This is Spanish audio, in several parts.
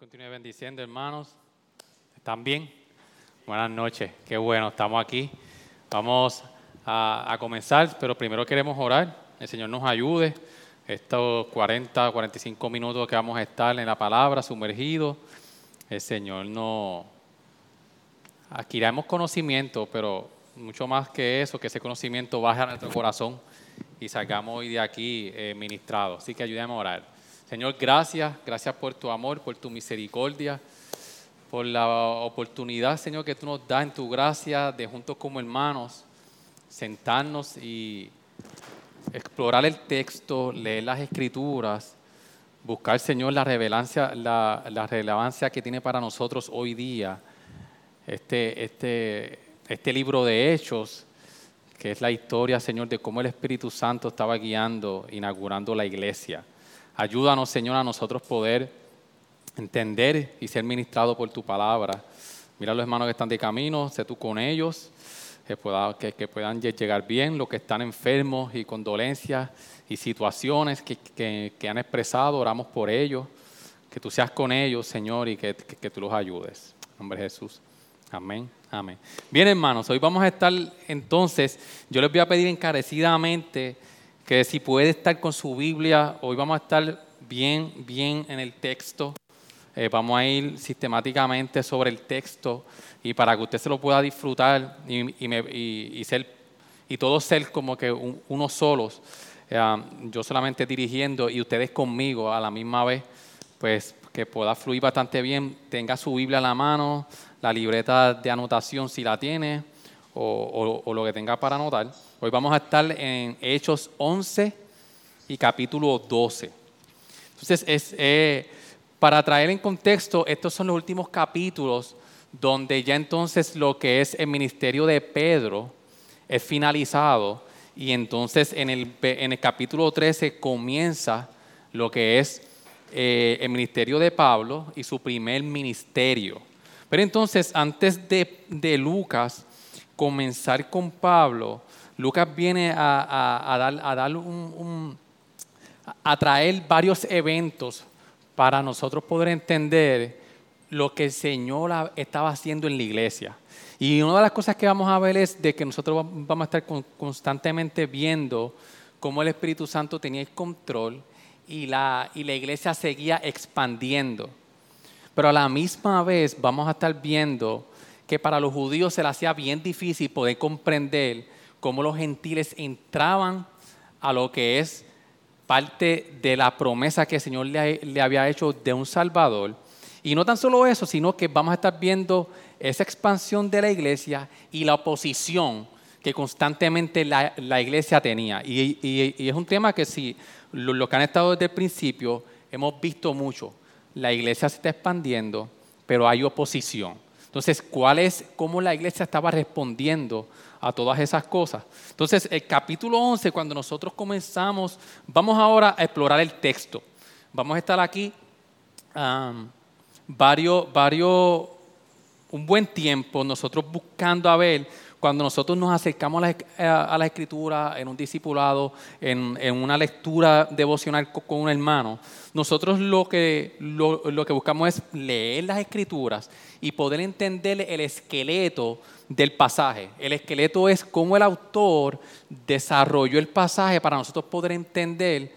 continúe bendiciendo, hermanos. ¿Están bien? Buenas noches, qué bueno, estamos aquí. Vamos a, comenzar, pero primero queremos orar. El Señor nos ayude. Estos 40, 45 minutos que vamos a estar en la palabra, sumergidos, el Señor nos adquiramos conocimiento, pero mucho más que eso, que ese conocimiento baje a nuestro corazón y salgamos hoy de aquí eh, ministrados. Así que ayúdame a orar. Señor, gracias, gracias por tu amor, por tu misericordia, por la oportunidad, Señor, que tú nos das en tu gracia de juntos como hermanos sentarnos y explorar el texto, leer las escrituras, buscar, Señor, la, relevancia, la, la relevancia que tiene para nosotros hoy día este, este, este libro de Hechos, que es la historia, Señor, de cómo el Espíritu Santo estaba guiando, inaugurando la iglesia. Ayúdanos, Señor, a nosotros poder entender y ser ministrados por tu palabra. Mira a los hermanos que están de camino, sé tú con ellos, que, que, puedan llegar bien, los que están enfermos y con dolencias y situaciones que, han expresado, oramos por ellos. Que tú seas con ellos, Señor, y que, tú los ayudes. En nombre de Jesús. Amén. Amén. Bien, hermanos, hoy vamos a estar entonces, yo les voy a pedir encarecidamente que si puede estar con su Biblia, hoy vamos a estar bien, bien en el texto. Eh, vamos a ir sistemáticamente sobre el texto y para que usted se lo pueda disfrutar y, ser, y todos ser como que unos solos, eh, yo solamente dirigiendo y ustedes conmigo a la misma vez, pues que pueda fluir bastante bien. Tenga su Biblia a la mano, la libreta de anotación si la tiene o lo que tenga para anotar. Hoy vamos a estar en Hechos 11 y capítulo 12. Entonces, es, eh, para traer en contexto, estos son los últimos capítulos donde ya entonces lo que es el ministerio de Pedro es finalizado y entonces en el, en el capítulo 13 comienza lo que es eh, el ministerio de Pablo y su primer ministerio. Pero entonces, antes de, de Lucas comenzar con Pablo, Lucas viene a, a, dar un, a traer varios eventos para nosotros poder entender lo que el Señor estaba haciendo en la iglesia. Y una de las cosas que vamos a ver es de que nosotros vamos a estar constantemente viendo cómo el Espíritu Santo tenía el control y la, y la iglesia seguía expandiendo. Pero a la misma vez vamos a estar viendo que para los judíos se les hacía bien difícil poder comprender cómo los gentiles entraban a lo que es parte de la promesa que el Señor le, había hecho de un Salvador. Y no tan solo eso, sino que vamos a estar viendo esa expansión de la iglesia y la oposición que constantemente la, iglesia tenía. Y, es un tema que si lo, que han estado desde el principio, hemos visto mucho. La iglesia se está expandiendo, pero hay oposición. Entonces, ¿cuál es cómo la iglesia estaba respondiendo a todas esas cosas. Entonces, el capítulo 11, cuando nosotros comenzamos, vamos ahora a explorar el texto. Vamos a estar aquí varios, varios, un buen tiempo, nosotros buscando a ver cuando nosotros nos acercamos a la, escritura en un discipulado, en, una lectura devocional con, un hermano, nosotros lo que, lo, lo que buscamos es leer las escrituras y poder entender el esqueleto del pasaje. El esqueleto es cómo el autor desarrolló el pasaje para nosotros poder entender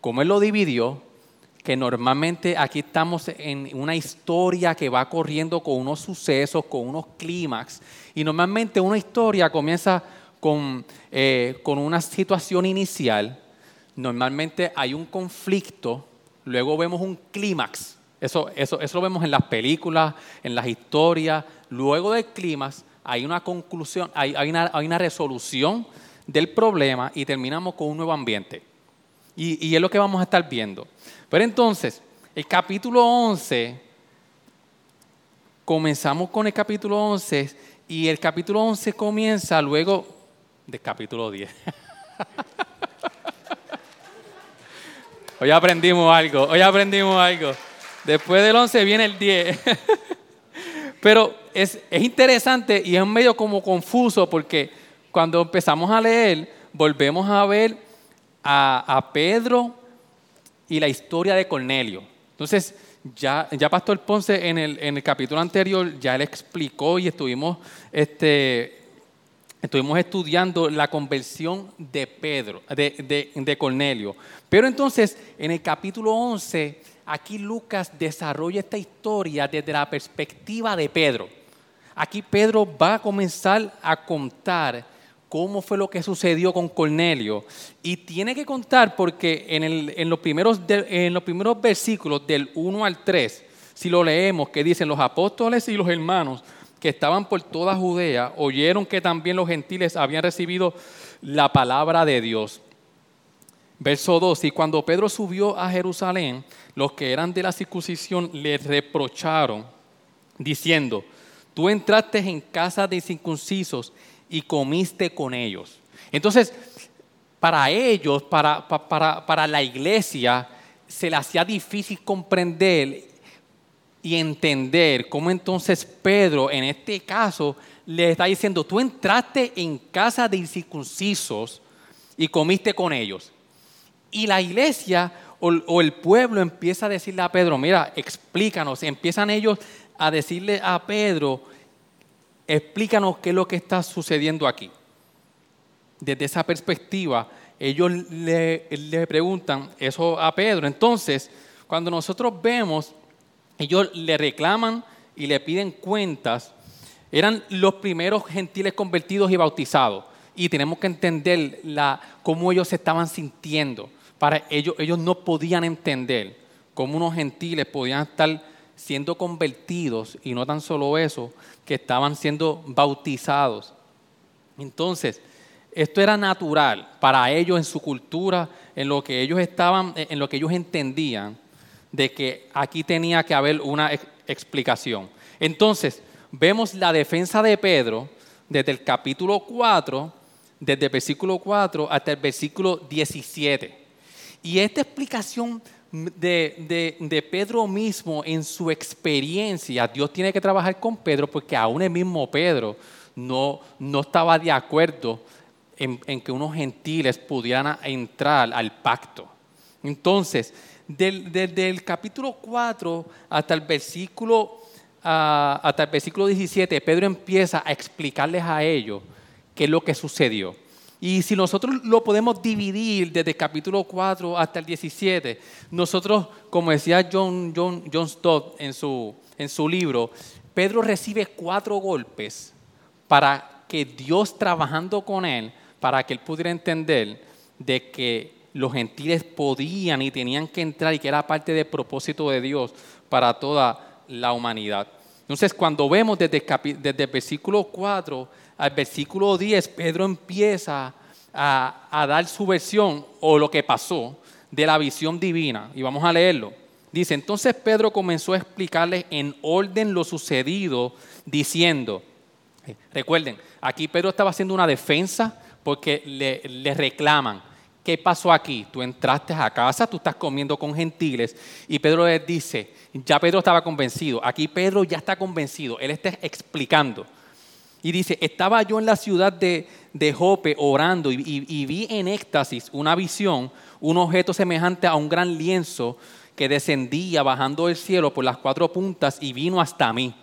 cómo él lo dividió, que normalmente aquí estamos en una historia que va corriendo con unos sucesos, con unos clímax, y normalmente una historia comienza con, eh, con una situación inicial, normalmente hay un conflicto, luego vemos un clímax, eso, eso, eso lo vemos en las películas, en las historias, luego del clímax hay una conclusión, hay, una resolución del problema y terminamos con un nuevo ambiente. Y, y es lo que vamos a estar viendo. Pero entonces, el capítulo 11, comenzamos con el capítulo 11 y el capítulo 11 comienza luego del capítulo 10. hoy aprendimos algo, hoy aprendimos algo. Después del 11 viene el 10. Pero es, es, interesante y es medio como confuso porque cuando empezamos a leer, volvemos a ver a, a Pedro y la historia de Cornelio. Entonces, ya, ya Pastor Ponce en el, en el capítulo anterior ya él explicó y estuvimos, este, estuvimos estudiando la conversión de Pedro, de, de, Cornelio. Pero entonces en el capítulo 11, aquí Lucas desarrolla esta historia desde la perspectiva de Pedro. Aquí Pedro va a comenzar a contar cómo fue lo que sucedió con Cornelio. Y tiene que contar porque en, los, primeros en los primeros versículos del 1 al 3, si lo leemos, que dicen los apóstoles y los hermanos que estaban por toda Judea, oyeron que también los gentiles habían recibido la palabra de Dios. Verso 2, y cuando Pedro subió a Jerusalén, los que eran de la circuncisión le reprocharon, diciendo, tú entraste en casa de circuncisos y comiste con ellos. Entonces, para ellos, para, para, la iglesia, se le hacía difícil comprender y entender cómo entonces Pedro, en este caso, le está diciendo, tú entraste en casa de incircuncisos y comiste con ellos. Y la iglesia o, el pueblo empieza a decirle a Pedro, mira, explícanos. Empiezan ellos a decirle a Pedro, explícanos qué es lo que está sucediendo aquí. Desde esa perspectiva, ellos le, preguntan eso a Pedro. Entonces, cuando nosotros vemos, ellos le reclaman y le piden cuentas, eran los primeros gentiles convertidos y bautizados. Y tenemos que entender la, cómo ellos se estaban sintiendo. Para ellos, ellos no podían entender cómo unos gentiles podían estar siendo convertidos, y no tan solo eso, que estaban siendo bautizados. Entonces, esto era natural para ellos en su cultura, en lo que ellos estaban, en lo que ellos entendían, de que aquí tenía que haber una explicación. Entonces, vemos la defensa de Pedro desde el capítulo 4, desde el versículo 4 hasta el versículo 17. Y esta explicación de, Pedro mismo en su experiencia, Dios tiene que trabajar con Pedro porque aún el mismo Pedro no, no estaba de acuerdo en, que unos gentiles pudieran entrar al pacto. Entonces, desde el capítulo 4 hasta el versículo, ah, hasta el versículo 17, Pedro empieza a explicarles a ellos qué es lo que sucedió. Y si nosotros lo podemos dividir desde el capítulo 4 hasta el 17, nosotros, como decía John, John, John Stott en su, en su libro, Pedro recibe cuatro golpes para que Dios trabajando con él, para que él pudiera entender de que los gentiles podían y tenían que entrar y que era parte del propósito de Dios para toda la humanidad. Entonces, cuando vemos desde, desde el versículo 4 al versículo 10, Pedro empieza a, dar su versión o lo que pasó de la visión divina. Y vamos a leerlo. Dice, entonces Pedro comenzó a explicarles en orden lo sucedido, diciendo, eh, recuerden, aquí Pedro estaba haciendo una defensa porque le, le, reclaman, ¿qué pasó aquí? Tú entraste a casa, tú estás comiendo con gentiles y Pedro les dice, ya Pedro estaba convencido, aquí Pedro ya está convencido, él está explicando. Y dice, estaba yo en la ciudad de, Jope orando y, vi en éxtasis una visión, un objeto semejante a un gran lienzo que descendía bajando del cielo por las cuatro puntas y vino hasta mí.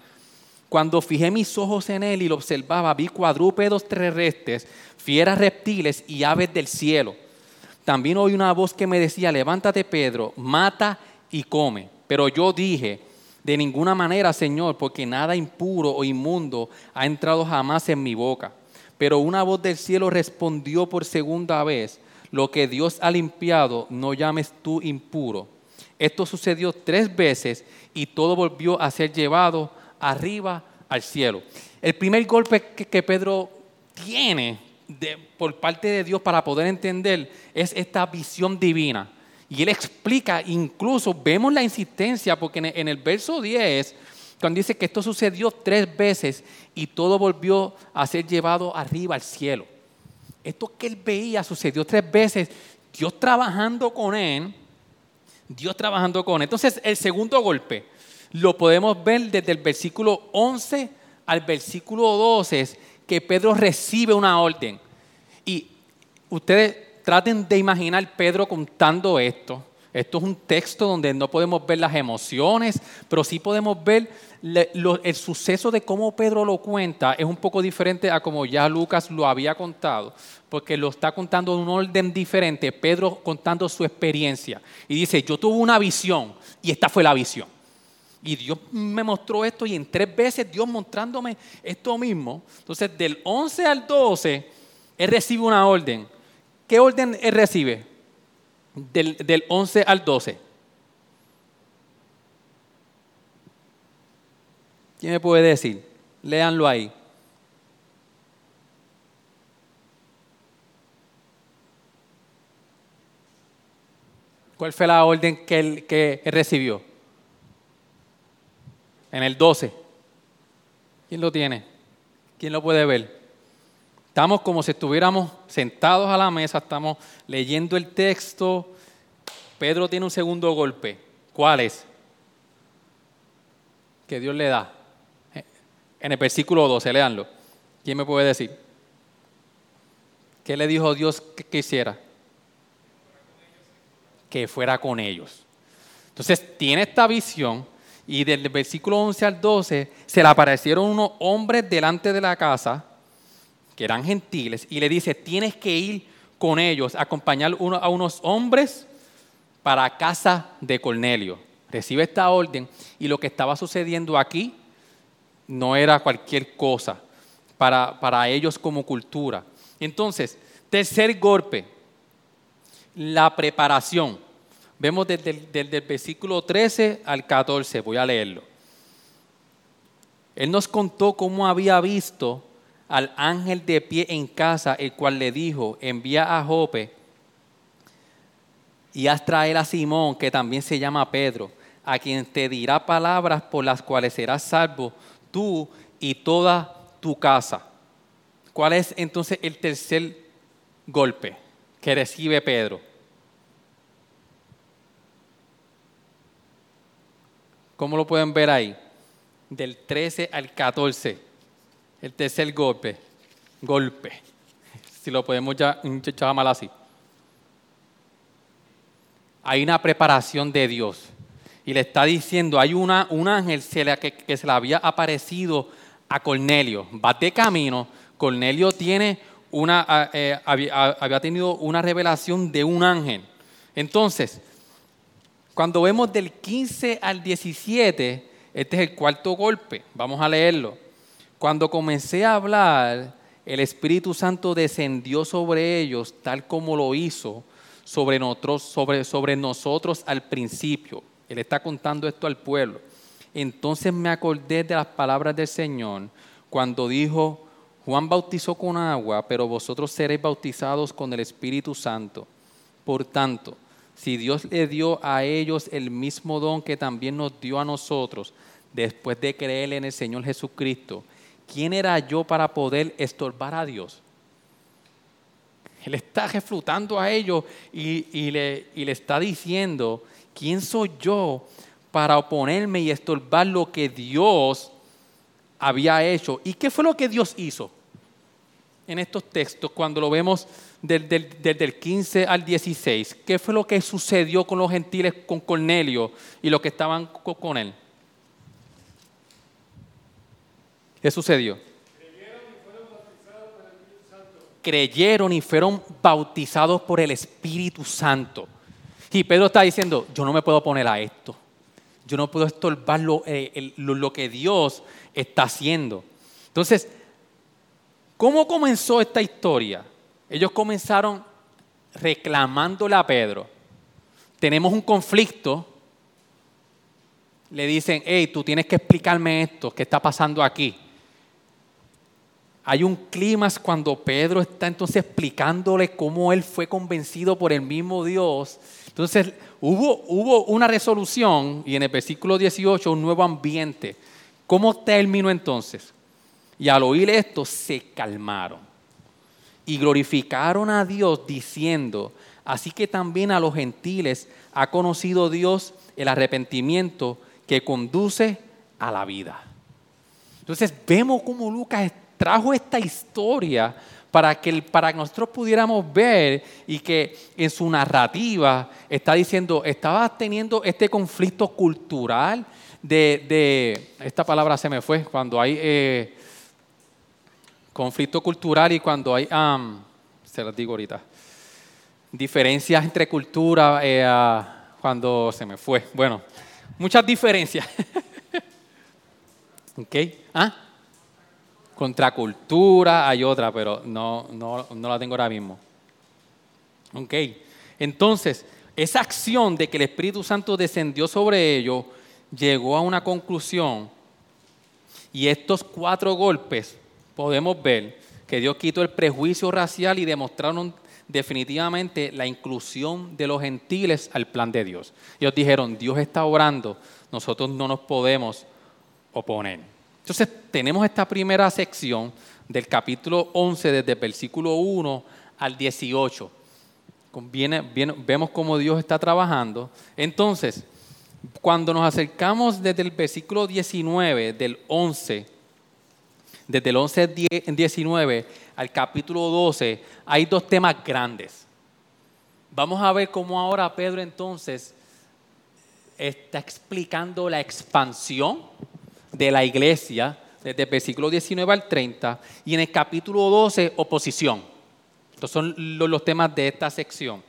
Cuando fijé mis ojos en él y lo observaba, vi cuadrúpedos terrestres, fieras reptiles y aves del cielo. También oí una voz que me decía, levántate Pedro, mata y come. Pero yo dije, de ninguna manera, Señor, porque nada impuro o inmundo ha entrado jamás en mi boca. Pero una voz del cielo respondió por segunda vez, lo que Dios ha limpiado, no llames tú impuro. Esto sucedió tres veces y todo volvió a ser llevado arriba al cielo. El primer golpe que, Pedro tiene por parte de Dios para poder entender es esta visión divina. Y él explica, incluso vemos la insistencia, porque en el, verso 10, cuando dice que esto sucedió tres veces y todo volvió a ser llevado arriba al cielo. Esto que él veía sucedió tres veces, Dios trabajando con él, Dios trabajando con él. Entonces, el segundo golpe lo podemos ver desde el versículo 11 al versículo 12, que Pedro recibe una orden. Y ustedes traten de imaginar Pedro contando esto. Esto es un texto donde no podemos ver las emociones, pero sí podemos ver el suceso de cómo Pedro lo cuenta. Es un poco diferente a como ya Lucas lo había contado, porque lo está contando en un orden diferente. Pedro contando su experiencia. Y dice, yo tuve una visión y esta fue la visión. Y Dios me mostró esto y en tres veces Dios mostrándome esto mismo. Entonces, del 11 al 12, Él recibe una orden. ¿Qué orden Él recibe? Del, del 11 al 12. ¿Quién me puede decir? Léanlo ahí. ¿Cuál fue la orden que él, que él recibió? en el 12. ¿Quién lo tiene? ¿Quién lo puede ver? Estamos como si estuviéramos sentados a la mesa, estamos leyendo el texto. Pedro tiene un segundo golpe. ¿Cuál es? Que Dios le da. En el versículo 12, leanlo. ¿Quién me puede decir? ¿Qué le dijo Dios que, que hiciera? Que fuera con ellos. Entonces tiene esta visión y del versículo 11 al 12 se le aparecieron unos hombres delante de la casa, que eran gentiles, y le dice, tienes que ir con ellos, acompañar a unos hombres para casa de Cornelio. Recibe esta orden y lo que estaba sucediendo aquí no era cualquier cosa para, para ellos como cultura. Entonces, tercer golpe, la preparación. Vemos desde el, versículo 13 al 14, voy a leerlo. Él nos contó cómo había visto al ángel de pie en casa, el cual le dijo, envía a Jope y haz traer a Simón, que también se llama Pedro, a quien te dirá palabras por las cuales serás salvo tú y toda tu casa. ¿Cuál es entonces el tercer golpe que recibe Pedro? ¿Cómo lo pueden ver ahí? Del 13 al 14. El tercer golpe. Golpe. Si lo podemos ya, llamar así. Hay una preparación de Dios. Y le está diciendo, hay una, un ángel que, se le había aparecido a Cornelio. Va de camino. Cornelio tiene una, eh, había tenido una revelación de un ángel. Entonces, cuando vemos del 15 al 17, este es el cuarto golpe. Vamos a leerlo. Cuando comencé a hablar, el Espíritu Santo descendió sobre ellos tal como lo hizo sobre nosotros, sobre, nosotros al principio. Él está contando esto al pueblo. Entonces me acordé de las palabras del Señor cuando dijo, Juan bautizó con agua, pero vosotros seréis bautizados con el Espíritu Santo. Por tanto, si Dios le dio a ellos el mismo don que también nos dio a nosotros después de creer en el Señor Jesucristo, ¿quién era yo para poder estorbar a Dios? Él está reflutando a ellos y, le, y le está diciendo, ¿quién soy yo para oponerme y estorbar lo que Dios había hecho? ¿Y qué fue lo que Dios hizo? En estos textos, cuando lo vemos desde el 15 al 16, ¿qué fue lo que sucedió con los gentiles, con Cornelio y los que estaban con él? ¿Qué sucedió? Creyeron y fueron bautizados por el Espíritu Santo. Y Pedro está diciendo, yo no me puedo poner a esto. Yo no puedo estorbar lo, eh, lo que Dios está haciendo. Entonces, ¿cómo comenzó esta historia? ellos comenzaron reclamándole a Pedro. Tenemos un conflicto. Le dicen, hey, tú tienes que explicarme esto, ¿qué está pasando aquí? Hay un clima cuando Pedro está entonces explicándole cómo él fue convencido por el mismo Dios. Entonces hubo, hubo una resolución y en el versículo 18 un nuevo ambiente. ¿Cómo terminó entonces? Y al oír esto se calmaron y glorificaron a Dios diciendo, así que también a los gentiles ha conocido Dios el arrepentimiento que conduce a la vida. Entonces vemos cómo Lucas trajo esta historia para que, para que nosotros pudiéramos ver y que en su narrativa está diciendo, estaba teniendo este conflicto cultural de, esta palabra se me fue, cuando hay eh, conflicto cultural y cuando hay, se las digo ahorita, diferencias entre culturas, eh, cuando se me fue, bueno, muchas diferencias. ¿Ok? ¿Ah? Contracultura hay otra, pero no, no, no la tengo ahora mismo. ¿Ok? Entonces, esa acción de que el Espíritu Santo descendió sobre ellos llegó a una conclusión y estos cuatro golpes podemos ver que Dios quitó el prejuicio racial y demostraron definitivamente la inclusión de los gentiles al plan de Dios. Ellos dijeron, Dios está orando, nosotros no nos podemos oponer. Entonces tenemos esta primera sección del capítulo 11 desde el versículo 1 al 18. vemos cómo Dios está trabajando. Entonces, cuando nos acercamos desde el versículo 19 del 11, desde el 11 19 al capítulo 12, hay dos temas grandes. Vamos a ver cómo ahora Pedro entonces está explicando la expansión de la iglesia desde el versículo 19 al 30 y en el capítulo 12 oposición. Estos son los temas de esta sección.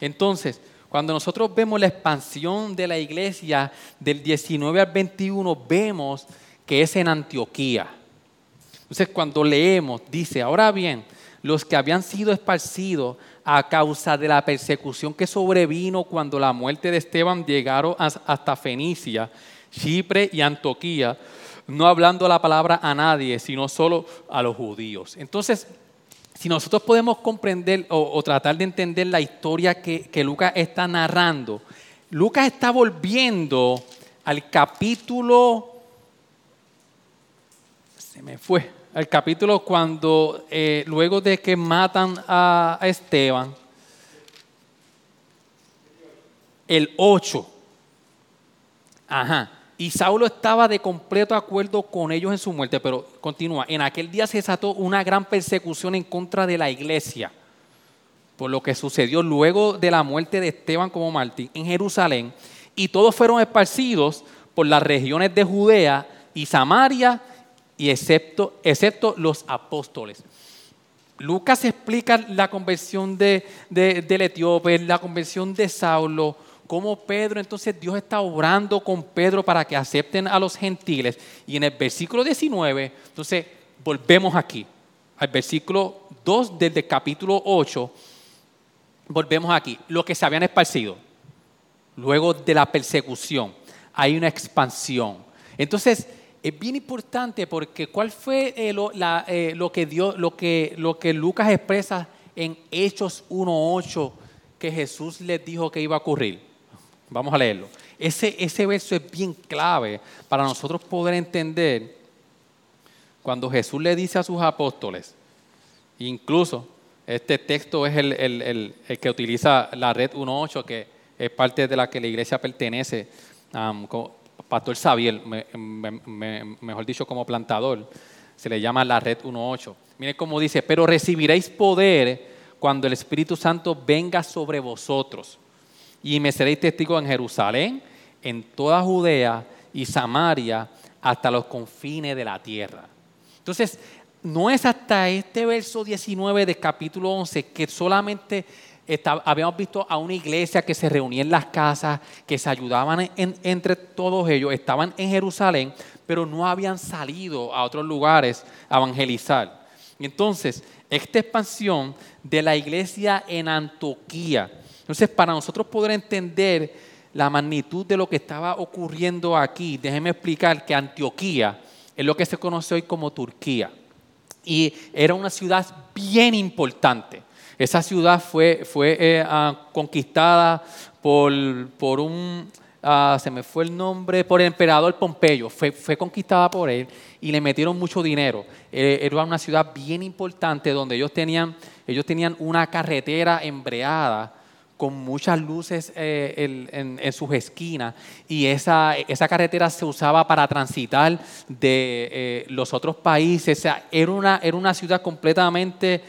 Entonces, cuando nosotros vemos la expansión de la iglesia del 19 al 21, vemos que es en Antioquía. Entonces, cuando leemos, dice, ahora bien, los que habían sido esparcidos a causa de la persecución que sobrevino cuando la muerte de Esteban llegaron hasta Fenicia, Chipre y Antioquía, no hablando la palabra a nadie, sino solo a los judíos. Entonces, si nosotros podemos comprender o, tratar de entender la historia que, que Lucas está narrando, Lucas está volviendo al capítulo, se me fue, al capítulo cuando eh, luego de que matan a, a Esteban, el 8. Ajá. Y Saulo estaba de completo acuerdo con ellos en su muerte, pero continúa, en aquel día se desató una gran persecución en contra de la iglesia, por lo que sucedió luego de la muerte de Esteban como Martín en Jerusalén, y todos fueron esparcidos por las regiones de Judea y Samaria, y excepto, excepto los apóstoles. Lucas explica la conversión de, del etíope, la conversión de Saulo, cómo Pedro, entonces Dios está obrando con Pedro para que acepten a los gentiles. Y en el versículo 19, entonces volvemos aquí, al versículo 2 del capítulo 8, volvemos aquí, lo que se habían esparcido. Luego de la persecución, hay una expansión. Entonces, es bien importante porque ¿cuál fue eh, eh, lo, que Dios, lo, que, lo que Lucas expresa en Hechos 1.8 que Jesús les dijo que iba a ocurrir? Vamos a leerlo. Ese, ese verso es bien clave para nosotros poder entender cuando Jesús le dice a sus apóstoles, incluso este texto es el, que utiliza la red 1.8, que es parte de la que la iglesia pertenece, Pastor Xavier, mejor dicho como plantador, se le llama la red 1.8. Miren cómo dice, pero recibiréis poder cuando el Espíritu Santo venga sobre vosotros y me seréis testigos en Jerusalén, en toda Judea y Samaria, hasta los confines de la tierra. Entonces, no es hasta este verso 19 del capítulo 11 que solamente habíamos visto a una iglesia que se reunía en las casas, que se ayudaban entre todos ellos, estaban en Jerusalén, pero no habían salido a otros lugares a evangelizar. Entonces, esta expansión de la iglesia en Antioquía, entonces, para nosotros poder entender la magnitud de lo que estaba ocurriendo aquí, déjenme explicar que Antioquía es lo que se conoce hoy como Turquía. Y era una ciudad bien importante. Esa ciudad fue, fue eh, ah, conquistada por, por un, ah, se me fue el nombre, por el emperador Pompeyo. Fue, fue conquistada por él y le metieron mucho dinero. Eh, era una ciudad bien importante donde ellos tenían, ellos tenían una carretera embreada con muchas luces eh, en, sus esquinas y esa, esa, carretera se usaba para transitar de eh, los otros países. O sea, era, una, era una ciudad completamente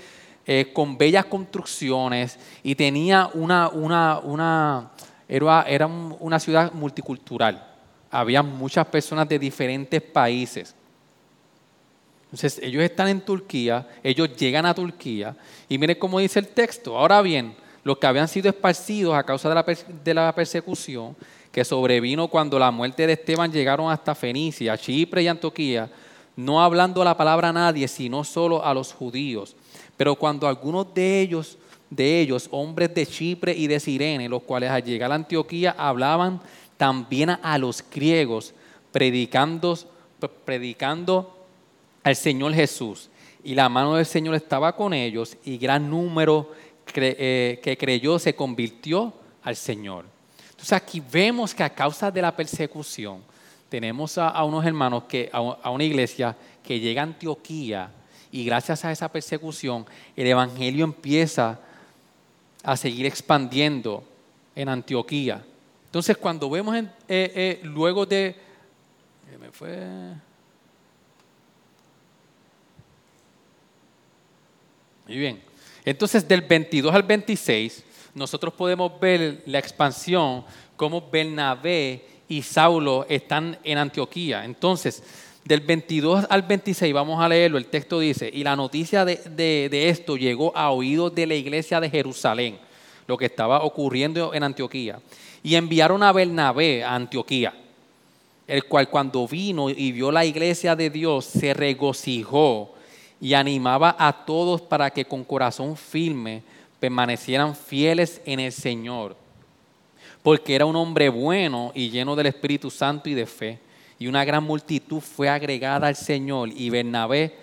eh, con bellas construcciones y tenía una, una, una era, era una ciudad multicultural. Había muchas personas de diferentes países. Entonces ellos están en Turquía, ellos llegan a Turquía y miren cómo dice el texto. Ahora bien, los que habían sido esparcidos a causa de la, persecución que sobrevino cuando la muerte de Esteban llegaron hasta Fenicia, Chipre y Antioquía, no hablando la palabra a nadie, sino solo a los judíos. Pero cuando algunos de ellos, de ellos, hombres de Chipre y de Sirene, los cuales al llegar a Antioquía hablaban también a los griegos, predicando, predicando al Señor Jesús. Y la mano del Señor estaba con ellos y gran número eh, que creyó se convirtió al Señor. Entonces aquí vemos que a causa de la persecución tenemos a, unos hermanos, que, a, una iglesia que llega a Antioquía y gracias a esa persecución el Evangelio empieza a seguir expandiendo en Antioquía. Entonces cuando vemos eh, eh, luego de... Me fue... Muy bien. Entonces, del 22 al 26, nosotros podemos ver la expansión, cómo Bernabé y Saulo están en Antioquía. Entonces, del 22 al 26, vamos a leerlo, el texto dice, y la noticia de, esto llegó a oídos de la iglesia de Jerusalén, lo que estaba ocurriendo en Antioquía. Y enviaron a Bernabé a Antioquía, el cual cuando vino y vio la iglesia de Dios, se regocijó y animaba a todos para que con corazón firme permanecieran fieles en el Señor, porque era un hombre bueno y lleno del Espíritu Santo y de fe. Y una gran multitud fue agregada al Señor y Bernabé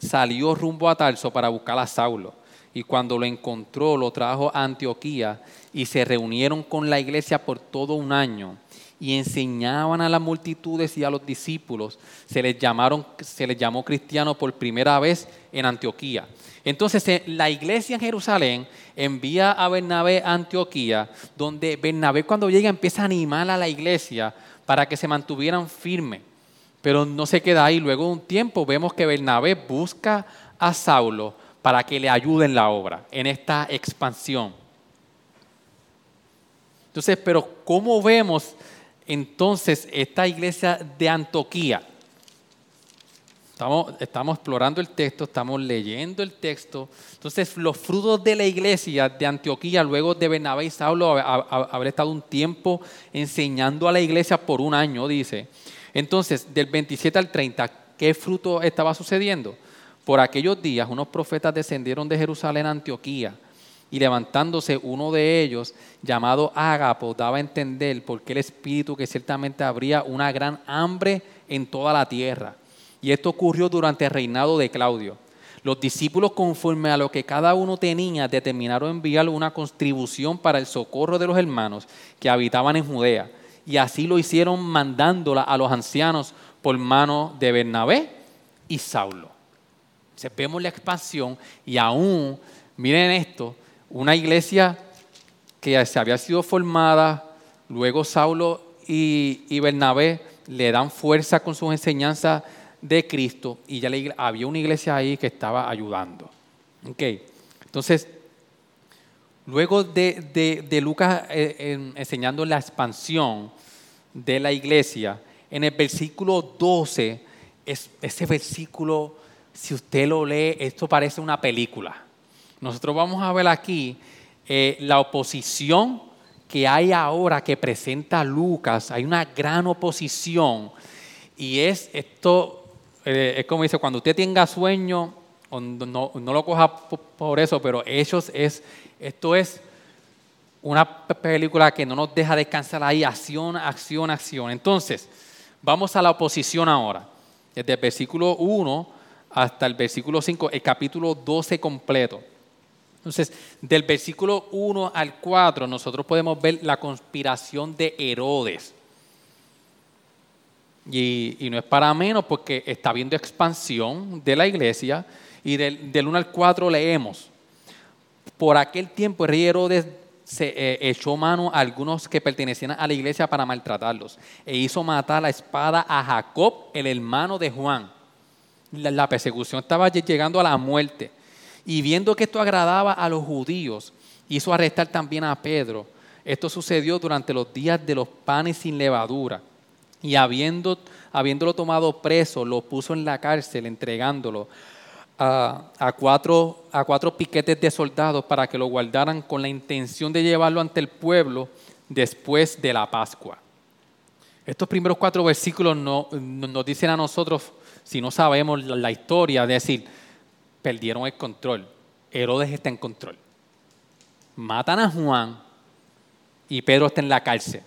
salió rumbo a Tarso para buscar a Saulo. Y cuando lo encontró, lo trajo a Antioquía y se reunieron con la iglesia por todo un año y enseñaban a las multitudes y a los discípulos. Se les, llamaron, se les llamó cristianos por primera vez en Antioquía. Entonces eh, la iglesia en Jerusalén envía a Bernabé a Antioquía, donde Bernabé cuando llega empieza a animar a la iglesia para que se mantuvieran firmes. Pero no se queda ahí. Luego de un tiempo vemos que Bernabé busca a Saulo para que le ayude en la obra, en esta expansión. Entonces, pero ¿cómo vemos entonces esta iglesia de Antioquía. Estamos, estamos, explorando el texto, estamos leyendo el texto. Entonces, los frutos de la iglesia de Antioquía, luego de Bernabé y Saulo haber estado un tiempo enseñando a la iglesia por un año, dice. Entonces, del 27 al 30, ¿qué fruto estaba sucediendo? Por aquellos días, unos profetas descendieron de Jerusalén a Antioquía y levantándose uno de ellos, llamado Ágapo, daba a entender por qué el Espíritu que ciertamente habría una gran hambre en toda la tierra. Y esto ocurrió durante el reinado de Claudio. Los discípulos, conforme a lo que cada uno tenía, determinaron enviar una contribución para el socorro de los hermanos que habitaban en Judea. Y así lo hicieron mandándola a los ancianos por mano de Bernabé y Saulo. Se vemos la expansión y aún, miren esto, una iglesia que se había sido formada, luego Saulo y, Bernabé le dan fuerza con sus enseñanzas de Cristo y ya había una iglesia ahí que estaba ayudando. Okay. Entonces, luego de, Lucas eh, enseñando la expansión de la iglesia, en el versículo 12, es, ese versículo, si usted lo lee, esto parece una película. Nosotros vamos a ver aquí eh, la oposición que hay ahora que presenta Lucas. Hay una gran oposición y es esto, eh, es como dice, cuando usted tenga sueño, no, lo coja por eso, pero Hechos es, esto es una película que no nos deja descansar ahí, acción, acción, acción. Entonces, vamos a la oposición ahora. Desde el versículo 1 hasta el versículo 5, el capítulo 12 completo. Entonces, del versículo 1 al 4, nosotros podemos ver la conspiración de Herodes. Y, no es para menos porque está habiendo expansión de la iglesia. Y del, del 1 al 4 leemos, por aquel tiempo el rey Herodes se eh, echó mano a algunos que pertenecían a la iglesia para maltratarlos e hizo matar la espada a Jacob, el hermano de Juan. La, la persecución estaba llegando a la muerte. Y viendo que esto agradaba a los judíos, hizo arrestar también a Pedro. Esto sucedió durante los días de los panes sin levadura. Y habiendo, habiéndolo tomado preso, lo puso en la cárcel, entregándolo a, cuatro, a cuatro piquetes de soldados para que lo guardaran con la intención de llevarlo ante el pueblo después de la Pascua. Estos primeros cuatro versículos no, nos dicen a nosotros, si no sabemos la historia, de decir, perdieron el control. Herodes está en control. Matan a Juan y Pedro está en la cárcel.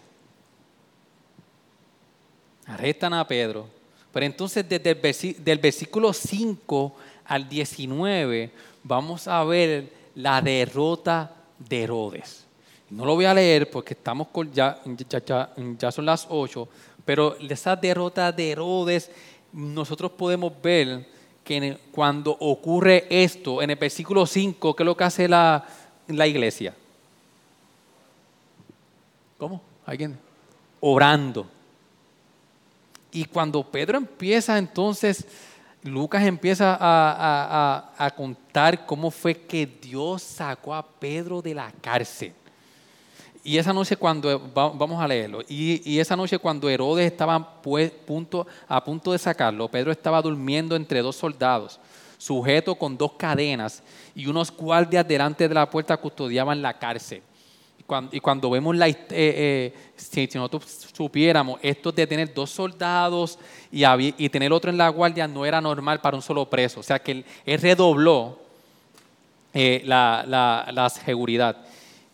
Arrestan a Pedro. Pero entonces desde el del versículo 5 al 19 vamos a ver la derrota de Herodes. No lo voy a leer porque estamos con, ya, ya, son las 8, pero esa derrota de Herodes nosotros podemos ver que cuando ocurre esto, en el versículo 5, ¿qué es lo que hace la, la iglesia? ¿Cómo? ¿Alguien? Orando. Y cuando Pedro empieza entonces Lucas empieza a, contar cómo fue que Dios sacó a Pedro de la cárcel. Y esa noche cuando, vamos a leerlo, y, esa noche cuando Herodes estaba punto, a punto de sacarlo, Pedro estaba durmiendo entre dos soldados, sujeto con dos cadenas, y unos guardias delante de la puerta custodiaban la cárcel y cuando vemos la, eh, eh, si, nosotros supiéramos esto de tener dos soldados y, y, tener otro en la guardia no era normal para un solo preso. O sea que él, redobló eh, la, seguridad.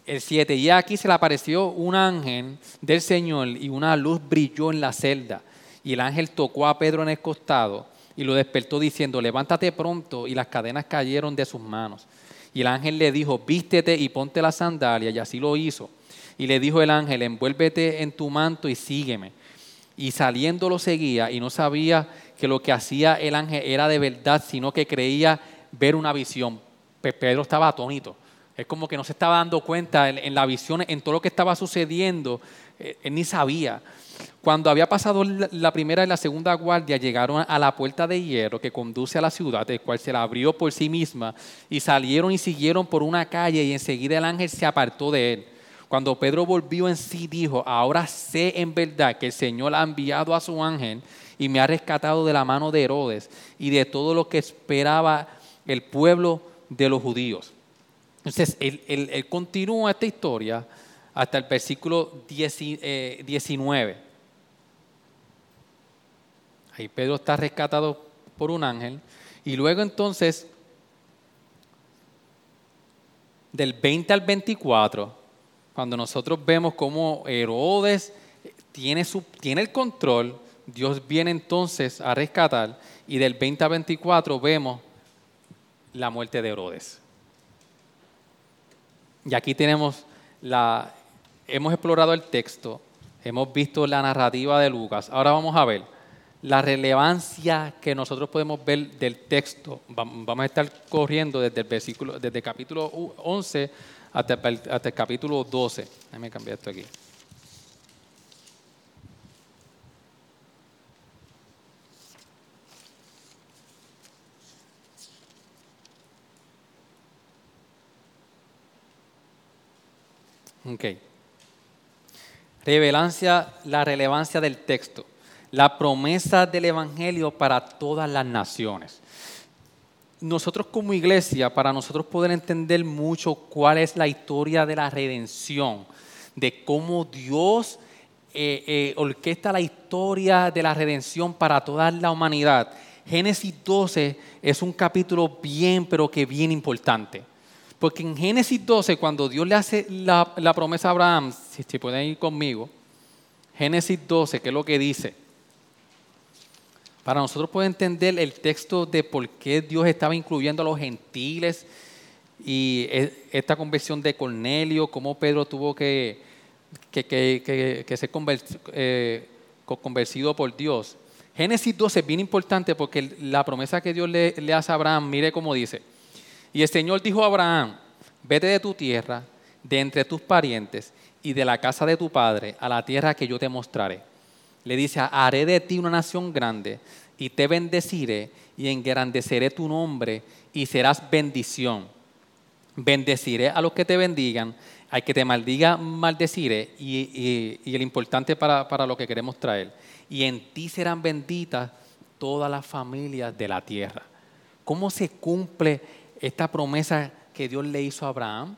El 7, y aquí se le apareció un ángel del Señor y una luz brilló en la celda. Y el ángel tocó a Pedro en el costado y lo despertó diciendo, levántate pronto. Y las cadenas cayeron de sus manos. Y el ángel le dijo, vístete y ponte la sandalia, y así lo hizo. Y le dijo el ángel, envuélvete en tu manto y sígueme. Y saliendo lo seguía y no sabía que lo que hacía el ángel era de verdad, sino que creía ver una visión. Pedro estaba atónito. Es como que no se estaba dando cuenta en, la visión, en todo lo que estaba sucediendo, eh, él ni sabía. Cuando había pasado la primera y la segunda guardia, llegaron a la puerta de hierro que conduce a la ciudad, el cual se la abrió por sí misma, y salieron y siguieron por una calle, y enseguida el ángel se apartó de él. Cuando Pedro volvió en sí, dijo, ahora sé en verdad que el Señor ha enviado a su ángel y me ha rescatado de la mano de Herodes y de todo lo que esperaba el pueblo de los judíos. Entonces, él, continúa esta historia hasta el versículo 19. Ahí Pedro está rescatado por un ángel. Y luego entonces, del 20 al 24, cuando nosotros vemos cómo Herodes tiene, su, tiene el control, Dios viene entonces a rescatar. Y del 20 al 24 vemos la muerte de Herodes. Y aquí tenemos la, hemos explorado el texto, hemos visto la narrativa de Lucas. Ahora vamos a ver la relevancia que nosotros podemos ver del texto. Vamos a estar corriendo desde el versículo, desde capítulo 11 hasta el, hasta el capítulo 12. Déjame cambiar esto aquí. Ok. Revelancia, la relevancia del texto la promesa del Evangelio para todas las naciones. Nosotros como iglesia, para nosotros poder entender mucho cuál es la historia de la redención, de cómo Dios eh, eh, orquesta la historia de la redención para toda la humanidad. Génesis 12 es un capítulo bien, pero que bien importante. Porque en Génesis 12, cuando Dios le hace la, promesa a Abraham, si, si pueden ir conmigo, Génesis 12, ¿qué es lo que dice? para nosotros poder entender el texto de por qué Dios estaba incluyendo a los gentiles y e, esta conversión de Cornelio, cómo Pedro tuvo que, ser eh, convencido por Dios. Génesis 12 es bien importante porque la promesa que Dios le, le hace a Abraham, mire cómo dice. Y el Señor dijo a Abraham, vete de tu tierra, de entre tus parientes y de la casa de tu padre a la tierra que yo te mostraré. Le dice, haré de ti una nación grande y te bendeciré y engrandeceré tu nombre y serás bendición. Bendeciré a los que te bendigan, al que te maldiga, maldeciré. Y, y, el importante para, para lo que queremos traer. Y en ti serán benditas todas las familias de la tierra. ¿Cómo se cumple esta promesa que Dios le hizo a Abraham?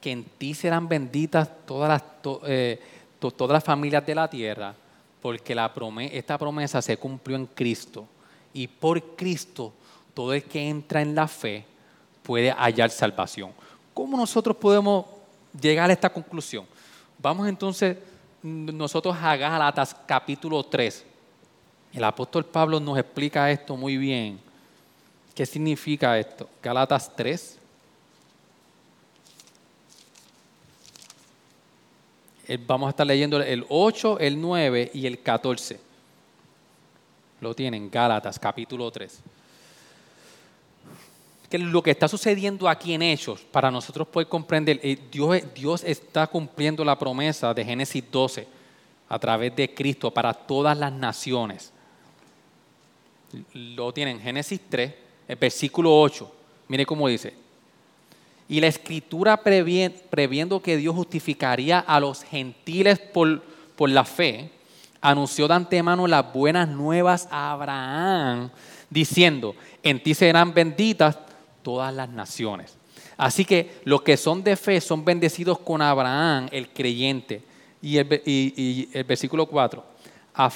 Que en ti serán benditas todas las, eh, todas las familias de la tierra, porque la esta promesa se cumplió en Cristo. Y por Cristo, todo el que entra en la fe puede hallar salvación. ¿Cómo nosotros podemos llegar a esta conclusión? Vamos entonces nosotros a Gálatas capítulo 3. El apóstol Pablo nos explica esto muy bien. ¿Qué significa esto? Gálatas 3. Vamos a estar leyendo el 8, el 9 y el 14. Lo tienen, Gálatas capítulo 3 que lo que está sucediendo aquí en Hechos, para nosotros poder comprender, eh, Dios, Dios está cumpliendo la promesa de Génesis 12 a través de Cristo para todas las naciones. Lo tienen Génesis 3, el versículo 8. Mire cómo dice. Y la escritura previendo que Dios justificaría a los gentiles por, la fe, anunció de antemano las buenas nuevas a Abraham, diciendo, en ti serán benditas todas las naciones. Así que los que son de fe son bendecidos con Abraham, el creyente. Y el, versículo 4,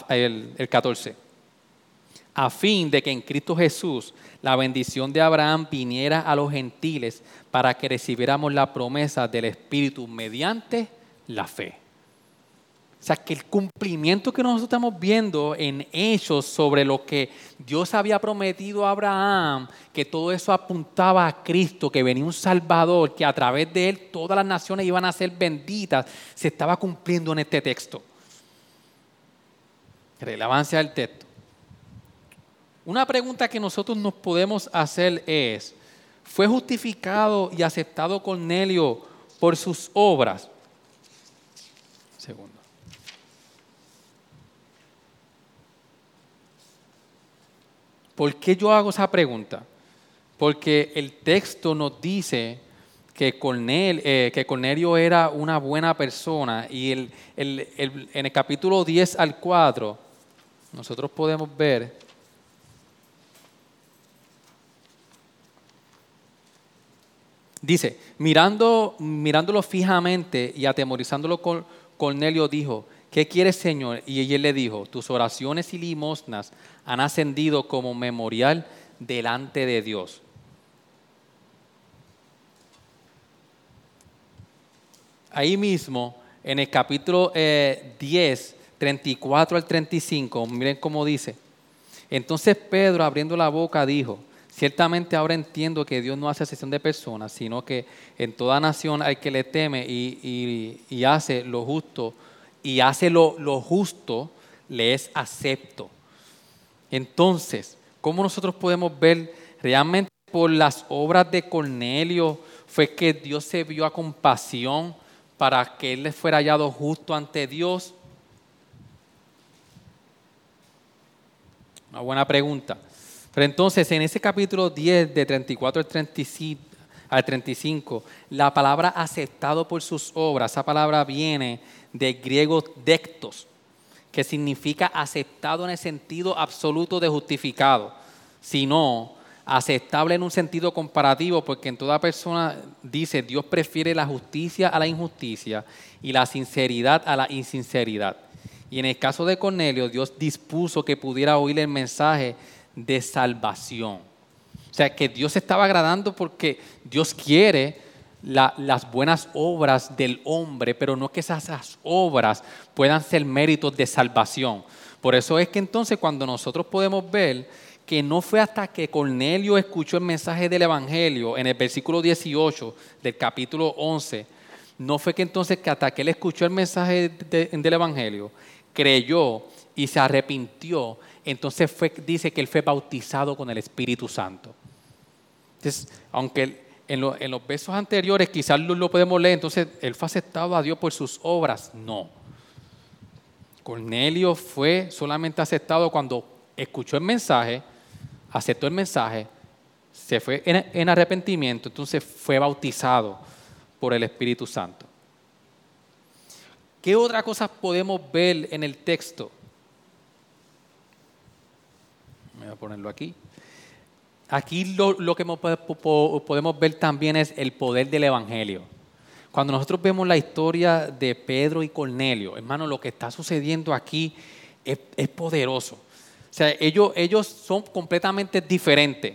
el, el 14. A fin de que en Cristo Jesús la bendición de Abraham viniera a los gentiles para que recibiéramos la promesa del Espíritu mediante la fe. O sea, que el cumplimiento que nosotros estamos viendo en hechos sobre lo que Dios había prometido a Abraham, que todo eso apuntaba a Cristo, que venía un Salvador, que a través de él todas las naciones iban a ser benditas, se estaba cumpliendo en este texto. Relevancia del texto. Una pregunta que nosotros nos podemos hacer es, ¿fue justificado y aceptado Cornelio por sus obras? Segundo. ¿Por qué yo hago esa pregunta? Porque el texto nos dice que, eh, Cornelio era una buena persona y en el capítulo 10 al 4 nosotros podemos ver Dice, mirando, mirándolo fijamente y atemorizándolo, Cornelio dijo, ¿qué quieres, Señor? Y él le dijo, tus oraciones y limosnas han ascendido como memorial delante de Dios. Ahí mismo, en el capítulo 10, 34 al 35, miren cómo dice. Entonces Pedro, abriendo la boca, dijo, ciertamente ahora entiendo que Dios no hace excepción de personas, sino que en toda nación hay que le teme y hace lo justo y hace lo, justo, le es acepto. Entonces, ¿cómo nosotros podemos ver realmente por las obras de Cornelio fue que Dios se vio a compasión para que él le fuera hallado justo ante Dios? Una buena pregunta. Pero entonces, en ese capítulo 10, de 34 al 35, al 35, la palabra aceptado por sus obras, esa palabra viene de griego dectos, que significa aceptado en el sentido absoluto de justificado, sino aceptable en un sentido comparativo, porque en toda persona dice Dios prefiere la justicia a la injusticia y la sinceridad a la insinceridad. Y en el caso de Cornelio, Dios dispuso que pudiera oír el mensaje de salvación. O sea, que Dios estaba agradando porque Dios quiere las buenas obras del hombre, pero no que esas obras puedan ser méritos de salvación. Por eso es que entonces cuando nosotros podemos ver que no fue hasta que Cornelio escuchó el mensaje del Evangelio en el versículo 18 del capítulo 11, no fue que entonces que hasta que él escuchó el mensaje del Evangelio, creyó y se arrepintió, entonces fue, dice que él fue bautizado con el Espíritu Santo. Entonces, aunque en, los versos anteriores, quizás lo, lo, podemos leer, entonces él fue aceptado a Dios por sus obras. No. Cornelio fue solamente aceptado cuando escuchó el mensaje, aceptó el mensaje, se fue en, arrepentimiento, entonces fue bautizado por el Espíritu Santo. ¿Qué otra cosa podemos ver en el texto? Voy a ponerlo aquí. Aquí lo, que podemos ver también es el poder del Evangelio. Cuando nosotros vemos la historia de Pedro y Cornelio, hermano, lo que está sucediendo aquí es, poderoso. O sea, ellos, ellos son completamente diferentes.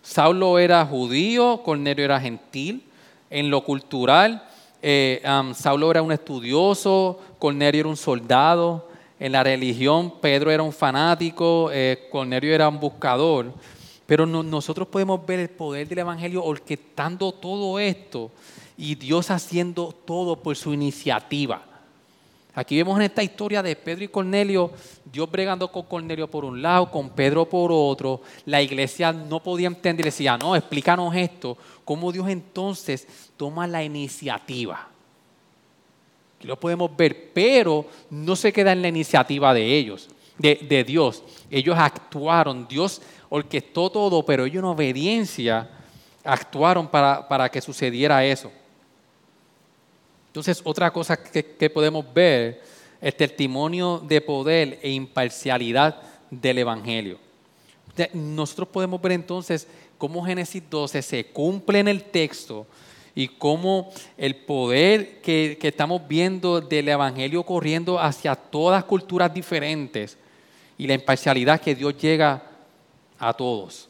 Saulo era judío, Cornelio era gentil. En lo cultural, eh, Saulo era un estudioso, Cornelio era un soldado. En la religión, Pedro era un fanático, eh, Cornelio era un buscador. Pero nosotros podemos ver el poder del Evangelio orquestando todo esto y Dios haciendo todo por su iniciativa. Aquí vemos en esta historia de Pedro y Cornelio, Dios bregando con Cornelio por un lado, con Pedro por otro. La iglesia no podía entender, decía, no, explícanos esto. ¿Cómo Dios entonces toma la iniciativa? Lo podemos ver, pero no se queda en la iniciativa de ellos, de, de Dios. Ellos actuaron, Dios orquestó todo, pero ellos en obediencia actuaron para, que sucediera eso. Entonces, otra cosa que, podemos ver es testimonio de poder e imparcialidad del Evangelio. Nosotros podemos ver entonces cómo Génesis 12 se cumple en el texto y cómo el poder que, que estamos viendo del Evangelio corriendo hacia todas culturas diferentes y la imparcialidad que Dios llega a todos.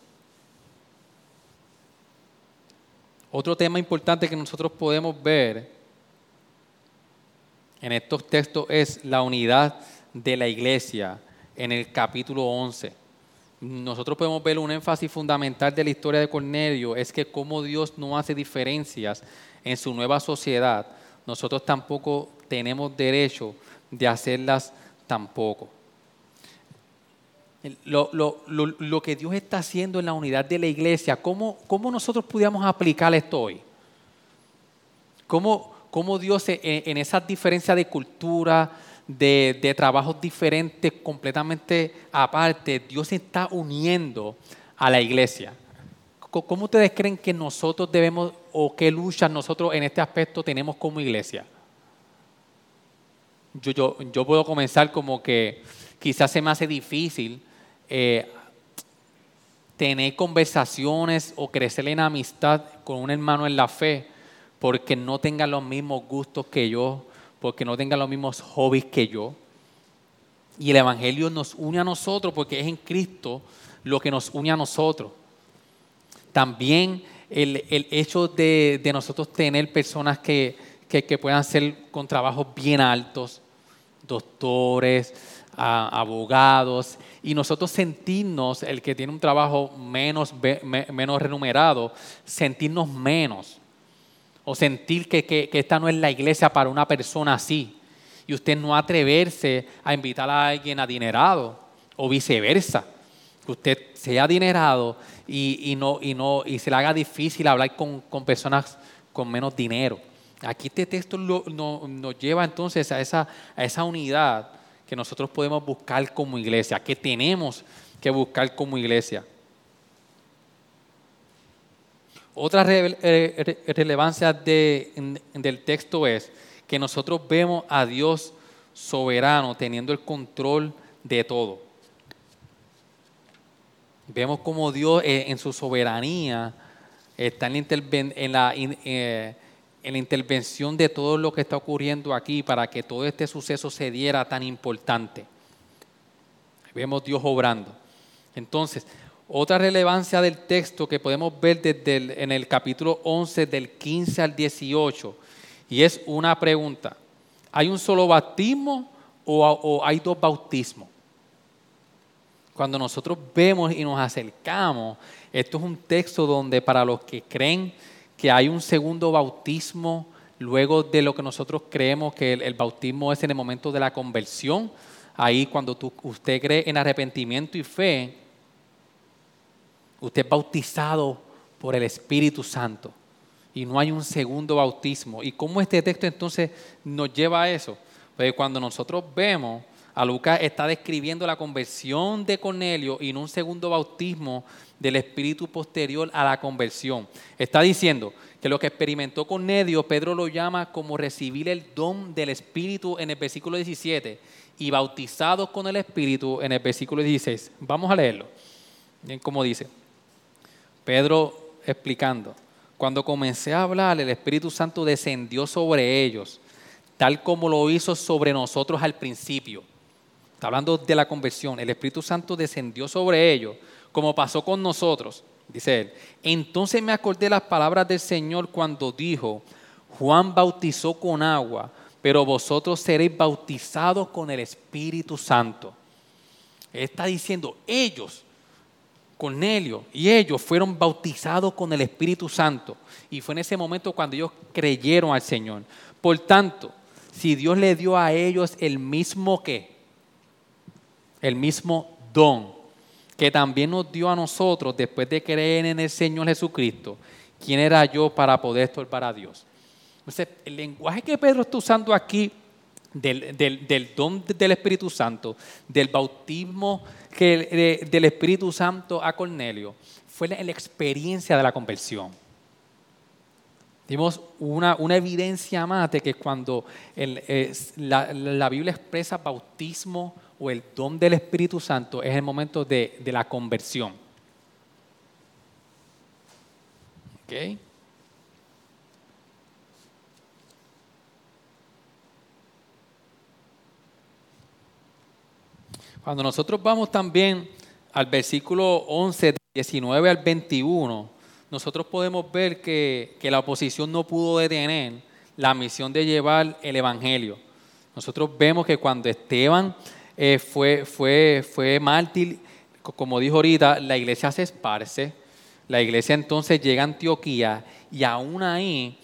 Otro tema importante que nosotros podemos ver en estos textos es la unidad de la iglesia en el capítulo 11. Nosotros podemos ver un énfasis fundamental de la historia de Cornelio, es que como Dios no hace diferencias en su nueva sociedad, nosotros tampoco tenemos derecho de hacerlas tampoco lo, lo, lo, que Dios está haciendo en la unidad de la iglesia, ¿cómo, cómo nosotros pudiéramos aplicar esto hoy? ¿Cómo, cómo Dios en, en esas diferencias de cultura, de, trabajos diferentes, completamente aparte, Dios está uniendo a la iglesia? ¿Cómo ustedes creen que nosotros debemos o qué luchas nosotros en este aspecto tenemos como iglesia? Yo, yo, yo puedo comenzar como que quizás se me hace difícil eh, tener conversaciones o crecer en amistad con un hermano en la fe porque no tenga los mismos gustos que yo, porque no tenga los mismos hobbies que yo. Y el Evangelio nos une a nosotros porque es en Cristo lo que nos une a nosotros. También el, hecho de, nosotros tener personas que, que puedan ser con trabajos bien altos, doctores, abogados, y nosotros sentirnos, el que tiene un trabajo menos, menos remunerado, sentirnos menos. O sentir que, que, esta no es la iglesia para una persona así. Y usted no atreverse a invitar a alguien adinerado o viceversa. Que usted sea adinerado y, y, no, y, no, y se le haga difícil hablar con, con personas con menos dinero. Aquí este texto nos lleva entonces a esa, a esa unidad que nosotros podemos buscar como iglesia, que tenemos que buscar como iglesia. Otra relevancia del texto es que nosotros vemos a Dios soberano teniendo el control de todo. Vemos como Dios eh, en su soberanía está en la, eh, en la intervención de todo lo que está ocurriendo aquí para que todo este suceso se diera tan importante. Vemos Dios obrando. Entonces, otra relevancia del texto que podemos ver desde en el capítulo 11 del 15 al 18 y es una pregunta. ¿Hay un solo bautismo o, o hay dos bautismos? Cuando nosotros vemos y nos acercamos, esto es un texto donde para los que creen que hay un segundo bautismo luego de lo que nosotros creemos que el, bautismo es en el momento de la conversión. Ahí cuando usted cree en arrepentimiento y fe, usted es bautizado por el Espíritu Santo. y no hay un segundo bautismo. ¿Y cómo este texto entonces nos lleva a eso? Pues cuando nosotros vemos a Lucas está describiendo la conversión de Cornelio y no un segundo bautismo del espíritu posterior a la conversión. Está diciendo que lo que experimentó Cornelio, Pedro lo llama como recibir el don del espíritu en el versículo 17 y bautizados con el espíritu en el versículo 16. Vamos a leerlo. Bien, como dice. Pedro explicando. Cuando comencé a hablar, el Espíritu Santo descendió sobre ellos, tal como lo hizo sobre nosotros al principio Está hablando de la conversión. El Espíritu Santo descendió sobre ellos, como pasó con nosotros, dice él. Entonces me acordé las palabras del Señor cuando dijo, Juan bautizó con agua, pero vosotros seréis bautizados con el Espíritu Santo. Él está diciendo, ellos, Cornelio y ellos fueron bautizados con el Espíritu Santo. Y fue en ese momento cuando ellos creyeron al Señor. Por tanto, si Dios le dio a ellos el mismo que, el mismo don que también nos dio a nosotros después de creer en el Señor Jesucristo. ¿Quién era yo para poder estorbar a Dios? Entonces, el lenguaje que Pedro está usando aquí del, don del Espíritu Santo, del bautismo que, del Espíritu Santo a Cornelio, fue la, experiencia de la conversión. Dimos una, evidencia más de que cuando la, Biblia expresa bautismo, o el don del Espíritu Santo es el momento de, la conversión. ¿Ok? Cuando nosotros vamos también al versículo 11, 19 al 21, nosotros podemos ver que, que, la oposición no pudo detener la misión de llevar el Evangelio. Nosotros vemos que cuando Esteban eh, fue, fue, fue mártir, como dijo ahorita, la iglesia se esparce, la iglesia entonces llega a Antioquía y aún ahí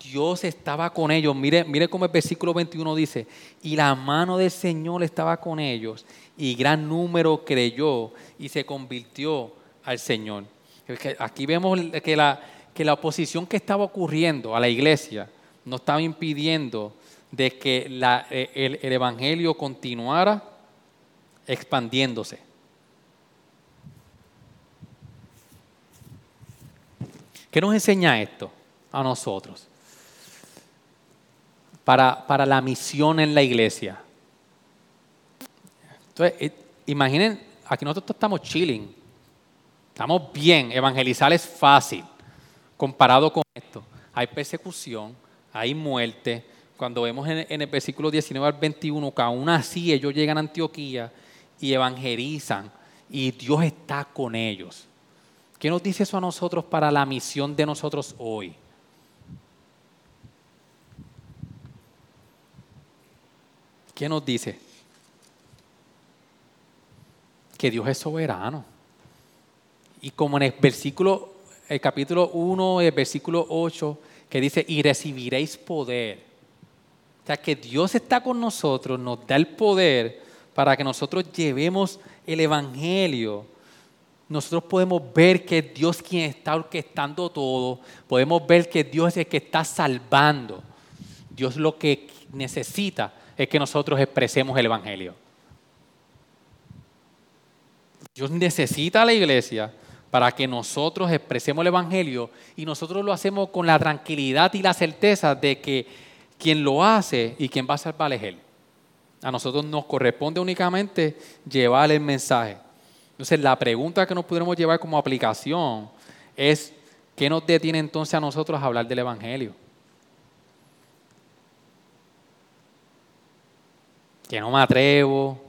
Dios estaba con ellos. Mire, mire cómo el versículo 21 dice, y la mano del Señor estaba con ellos y gran número creyó y se convirtió al Señor. Aquí vemos que la, que la oposición que estaba ocurriendo a la iglesia no estaba impidiendo de que eh, el, el Evangelio continuara expandiéndose. ¿Qué nos enseña esto a nosotros? Para, para la misión en la iglesia. Entonces, eh, imaginen, aquí nosotros estamos chilling, estamos bien, evangelizar es fácil comparado con esto. Hay persecución, hay muerte. Cuando vemos en, en el versículo 19 al 21 que aún así ellos llegan a Antioquía y evangelizan y Dios está con ellos. ¿Qué nos dice eso a nosotros para la misión de nosotros hoy? ¿Qué nos dice? Que Dios es soberano. Y como en el versículo, el capítulo 1 y el versículo 8, que dice, y recibiréis poder. O sea, que Dios está con nosotros, nos da el poder para que nosotros llevemos el Evangelio, nosotros podemos ver que Dios quien está orquestando todo, podemos ver que Dios es el que está salvando. Dios lo que necesita es que nosotros expresemos el Evangelio. Dios necesita a la iglesia para que nosotros expresemos el Evangelio y nosotros lo hacemos con la tranquilidad y la certeza de que quien lo hace y quien va a salvar es Él. A nosotros nos corresponde únicamente llevar el mensaje. Entonces, la pregunta que nos pudiéramos llevar como aplicación es, ¿qué nos detiene entonces a nosotros a hablar del Evangelio? Que no me atrevo,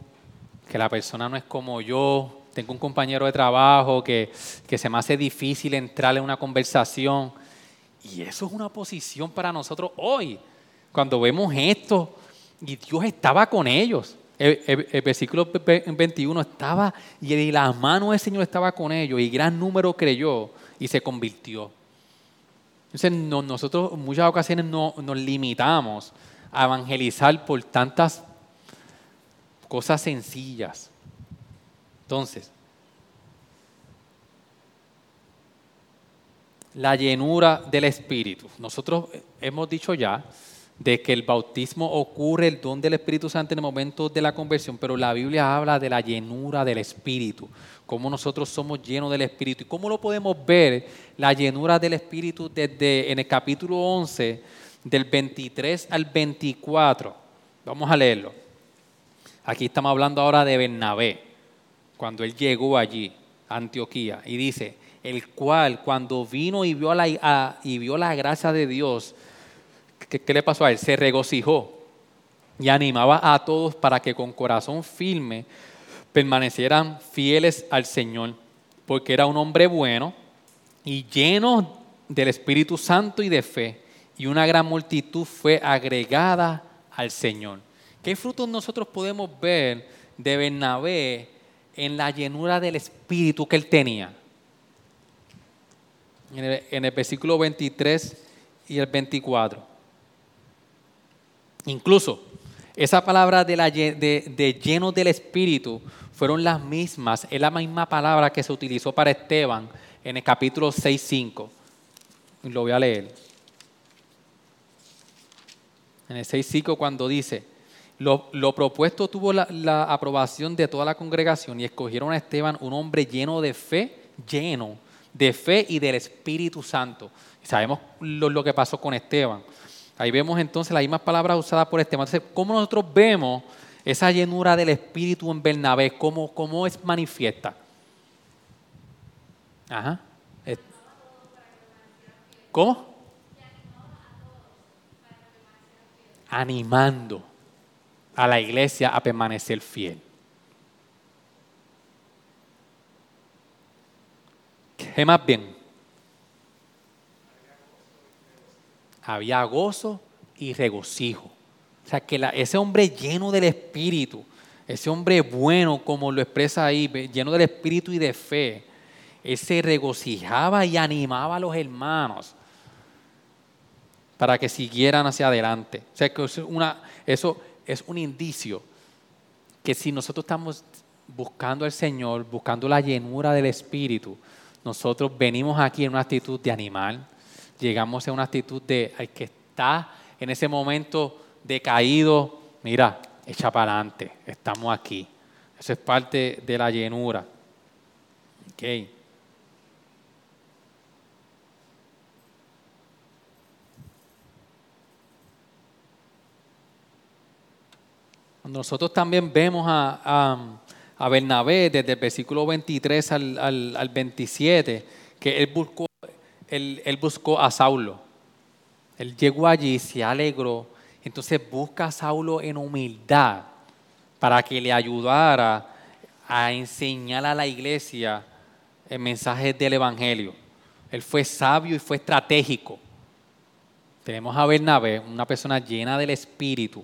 que la persona no es como yo, tengo un compañero de trabajo que, que se me hace difícil entrar en una conversación. Y eso es una posición para nosotros hoy. Cuando vemos esto, y Dios estaba con ellos. El, versículo 21 estaba, y la mano del Señor estaba con ellos, y gran número creyó y se convirtió. Entonces, nosotros en muchas ocasiones no, nos limitamos a evangelizar por tantas cosas sencillas. Entonces, la llenura del Espíritu. Nosotros hemos dicho ya de que el bautismo ocurre, el don del Espíritu Santo en el momento de la conversión, pero la Biblia habla de la llenura del Espíritu, cómo nosotros somos llenos del Espíritu. ¿Y cómo lo podemos ver, la llenura del Espíritu, desde en el capítulo 11, del 23 al 24? Vamos a leerlo. Aquí estamos hablando ahora de Bernabé, cuando él llegó allí, a Antioquía, y dice, el cual cuando vino y vio la, y vio la gracia de Dios, ¿qué, le pasó a él? Se regocijó y animaba a todos para que con corazón firme permanecieran fieles al Señor, porque era un hombre bueno y lleno del Espíritu Santo y de fe, y una gran multitud fue agregada al Señor. ¿Qué frutos nosotros podemos ver de Bernabé en la llenura del Espíritu que él tenía? En el, versículo 23 y el 24. Incluso esa palabra de, de, lleno del Espíritu fueron las mismas, es la misma palabra que se utilizó para Esteban en el capítulo 6.5. Lo voy a leer. En el 6.5 cuando dice, lo, propuesto tuvo la, aprobación de toda la congregación y escogieron a Esteban, un hombre lleno de fe, lleno de fe y del Espíritu Santo. Sabemos lo que pasó con Esteban. Ahí vemos entonces las mismas palabras usadas por Esteban. Entonces, ¿cómo nosotros vemos esa llenura del Espíritu en Bernabé? ¿Cómo, cómo es manifiesta? Ajá. ¿Cómo? Animando a la iglesia a permanecer fiel. ¿Qué más bien? había gozo y regocijo. O sea, que ese hombre lleno del Espíritu, ese hombre bueno, como lo expresa ahí, lleno del Espíritu y de fe, él se regocijaba y animaba a los hermanos para que siguieran hacia adelante. O sea, que una, eso es un indicio que si nosotros estamos buscando al Señor, buscando la llenura del Espíritu, nosotros venimos aquí en una actitud de animal, llegamos a una actitud de al que está en ese momento decaído, mira, echa para adelante, estamos aquí. Eso es parte de la llenura. Okay. Nosotros también vemos a, a, Bernabé desde el versículo 23 al, al, al 27, que él buscó él, buscó a Saulo. Él llegó allí, se alegró. Entonces busca a Saulo en humildad para que le ayudara a enseñar a la iglesia el mensaje del Evangelio. Él fue sabio y fue estratégico. Tenemos a Bernabé, una persona llena del Espíritu,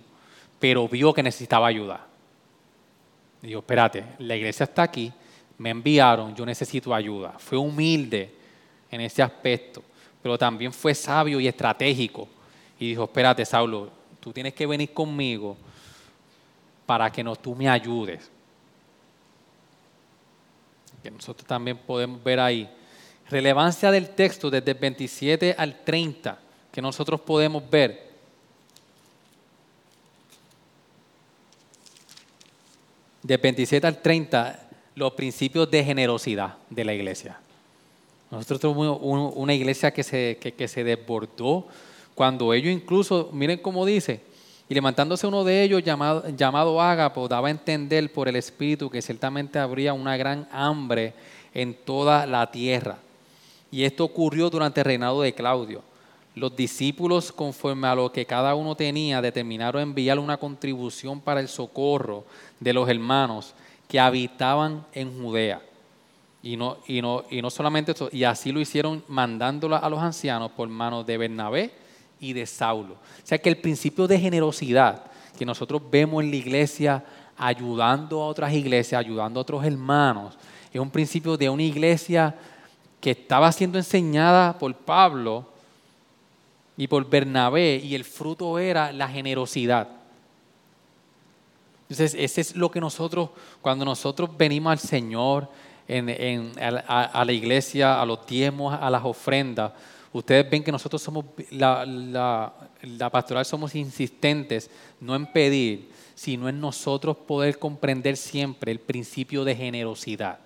pero vio que necesitaba ayuda. Dijo, espérate, la iglesia está aquí, me enviaron, yo necesito ayuda. Fue humilde en ese aspecto, pero también fue sabio y estratégico. Y dijo, espérate, Saulo, tú tienes que venir conmigo para que no, tú me ayudes. Que nosotros también podemos ver ahí. Relevancia del texto desde el 27 al 30, que nosotros podemos ver. De 27 al 30, los principios de generosidad de la iglesia. Nosotros tuvimos una iglesia que se, que, se desbordó cuando ellos incluso, miren cómo dice, y levantándose uno de ellos llamado, llamado Ágapo, daba a entender por el Espíritu que ciertamente habría una gran hambre en toda la tierra. Y esto ocurrió durante el reinado de Claudio. Los discípulos, conforme a lo que cada uno tenía, determinaron enviar una contribución para el socorro de los hermanos que habitaban en Judea. Y no, y no, y no solamente eso, y así lo hicieron mandándola a los ancianos por manos de Bernabé y de Saulo. O sea que el principio de generosidad que nosotros vemos en la iglesia ayudando a otras iglesias, ayudando a otros hermanos, es un principio de una iglesia que estaba siendo enseñada por Pablo y por Bernabé y el fruto era la generosidad. Entonces, ese es lo que nosotros, cuando nosotros venimos al Señor, a, la iglesia, a los diezmos, a las ofrendas, ustedes ven que nosotros somos, la, la pastoral somos insistentes, no en pedir, sino en nosotros poder comprender siempre el principio de generosidad.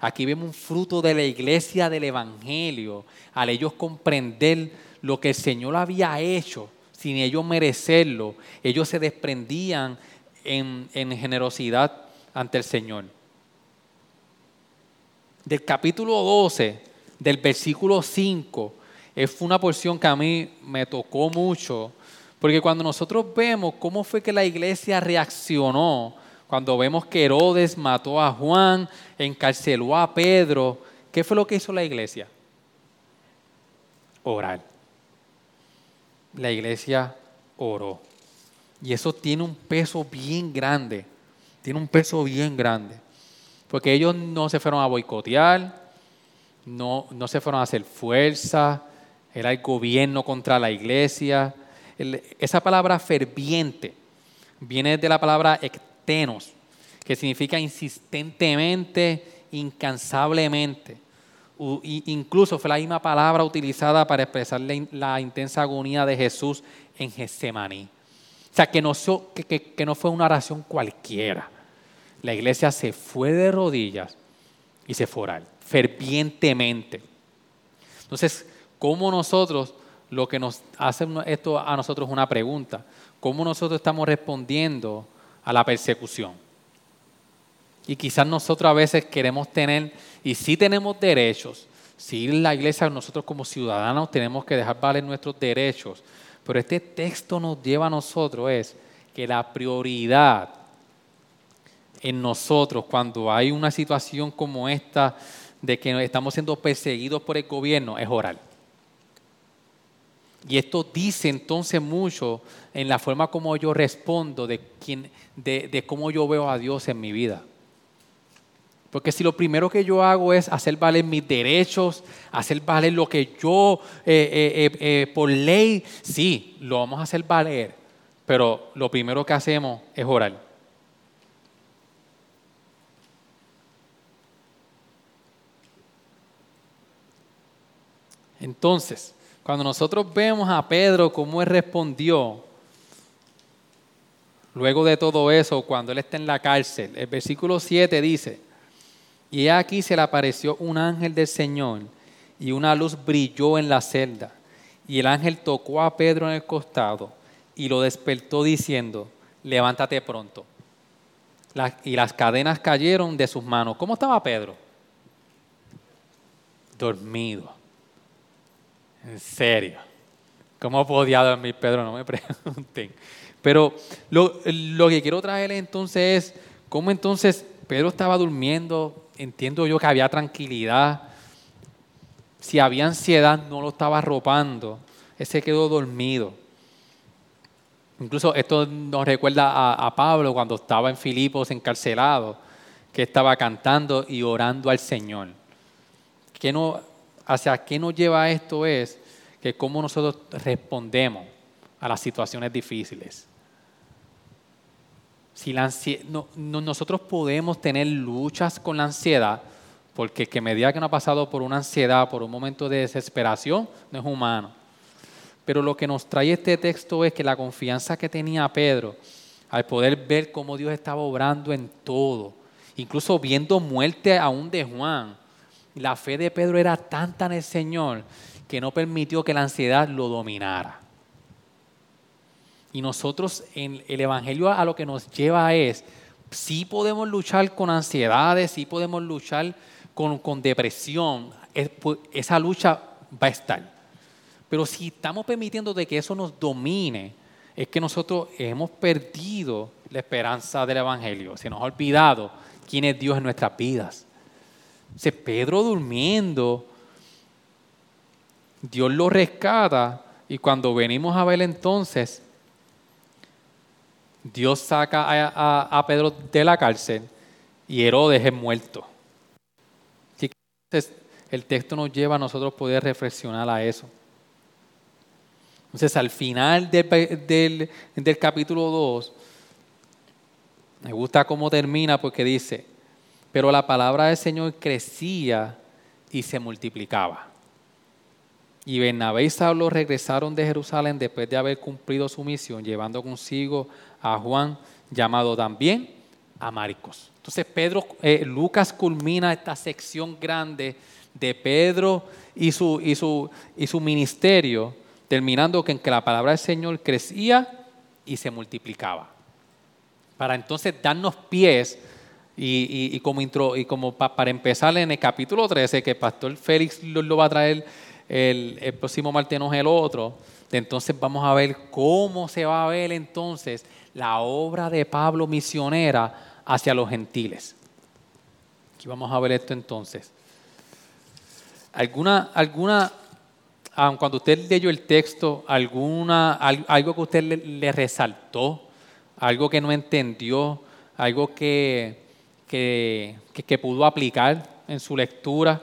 Aquí vemos un fruto de la iglesia del Evangelio, al ellos comprender lo que el Señor había hecho, sin ellos merecerlo, ellos se desprendían en, en generosidad ante el Señor. Del capítulo 12, del versículo 5, es una porción que a mí me tocó mucho, porque cuando nosotros vemos cómo fue que la iglesia reaccionó, cuando vemos que Herodes mató a Juan, encarceló a Pedro, ¿qué fue lo que hizo la iglesia? Orar. La iglesia oró. Y eso tiene un peso bien grande, tiene un peso bien grande. Porque ellos no se fueron a boicotear, no, no se fueron a hacer fuerza, era el gobierno contra la iglesia, esa palabra ferviente viene de la palabra ectenos, que significa insistentemente, incansablemente. Incluso fue la misma palabra utilizada para expresar la, intensa agonía de Jesús en Getsemaní. O sea, que no, fue una oración cualquiera. La iglesia se fue de rodillas y se fue a orar, fervientemente. Entonces, ¿cómo nosotros lo que nos hace esto a nosotros una pregunta. ¿Cómo nosotros estamos respondiendo a la persecución? Y quizás nosotros a veces queremos tener, y sí tenemos derechos, sí la iglesia, nosotros como ciudadanos tenemos que dejar valer nuestros derechos, pero este texto nos lleva a nosotros es que la prioridad en nosotros cuando hay una situación como esta de que estamos siendo perseguidos por el gobierno es orar. Y esto dice entonces mucho en la forma como yo respondo, de, quién, de, cómo yo veo a Dios en mi vida. Porque si lo primero que yo hago es hacer valer mis derechos, hacer valer lo que yo eh, eh, eh, por ley, sí, lo vamos a hacer valer. Pero lo primero que hacemos es orar. Entonces, cuando nosotros vemos a Pedro cómo él respondió, luego de todo eso, cuando él está en la cárcel, el versículo 7 dice, y aquí se le apareció un ángel del Señor y una luz brilló en la celda. Y el ángel tocó a Pedro en el costado y lo despertó diciendo, levántate pronto. y las cadenas cayeron de sus manos. ¿Cómo estaba Pedro? Dormido. En serio. ¿Cómo podía dormir Pedro? No me pregunten. Pero lo, que quiero traer entonces es cómo entonces Pedro estaba durmiendo. Entiendo yo que había tranquilidad. Si había ansiedad, no lo estaba arropando. Él se quedó dormido. Incluso esto nos recuerda a, a Pablo cuando estaba en Filipos encarcelado, que estaba cantando y orando al Señor. Que no, hacia qué nos lleva esto es que cómo nosotros respondemos a las situaciones difíciles. Si la nosotros podemos tener luchas con la ansiedad, porque que medida que no ha pasado por una ansiedad, por un momento de desesperación, no es humano. Pero lo que nos trae este texto es que la confianza que tenía Pedro, al poder ver cómo Dios estaba obrando en todo, incluso viendo muerte aún de Juan, la fe de Pedro era tanta en el Señor que no permitió que la ansiedad lo dominara. Y nosotros en el Evangelio a lo que nos lleva es, sí podemos luchar con ansiedades, sí podemos luchar con, con depresión, pues, esa lucha va a estar. Pero si estamos permitiendo de que eso nos domine, es que nosotros hemos perdido la esperanza del Evangelio, se nos ha olvidado quién es Dios en nuestras vidas. Se Pedro durmiendo, Dios lo rescata y cuando venimos a ver entonces, Dios saca a, Pedro de la cárcel y Herodes es muerto. entonces, el texto nos lleva a nosotros poder reflexionar a eso. Entonces, al final del, capítulo 2, me gusta cómo termina porque dice, pero la palabra del Señor crecía y se multiplicaba. Y Bernabé y Saulo regresaron de Jerusalén después de haber cumplido su misión, llevando consigo a Juan, llamado también a Marcos. Entonces Pedro, eh, Lucas culmina esta sección grande de Pedro y su, y su, y su ministerio, terminando en que la palabra del Señor crecía y se multiplicaba. Para entonces darnos pies y, como, intro, y como para empezar en el capítulo 13, que el pastor Félix lo, va a traer el, próximo martes, no el otro, entonces vamos a ver cómo se va a ver entonces la obra de Pablo misionera hacia los gentiles. Aquí vamos a ver esto entonces. ¿Alguna, alguna cuando usted leyó el texto, alguna, algo que usted le resaltó, algo que no entendió, algo que, que, pudo aplicar en su lectura.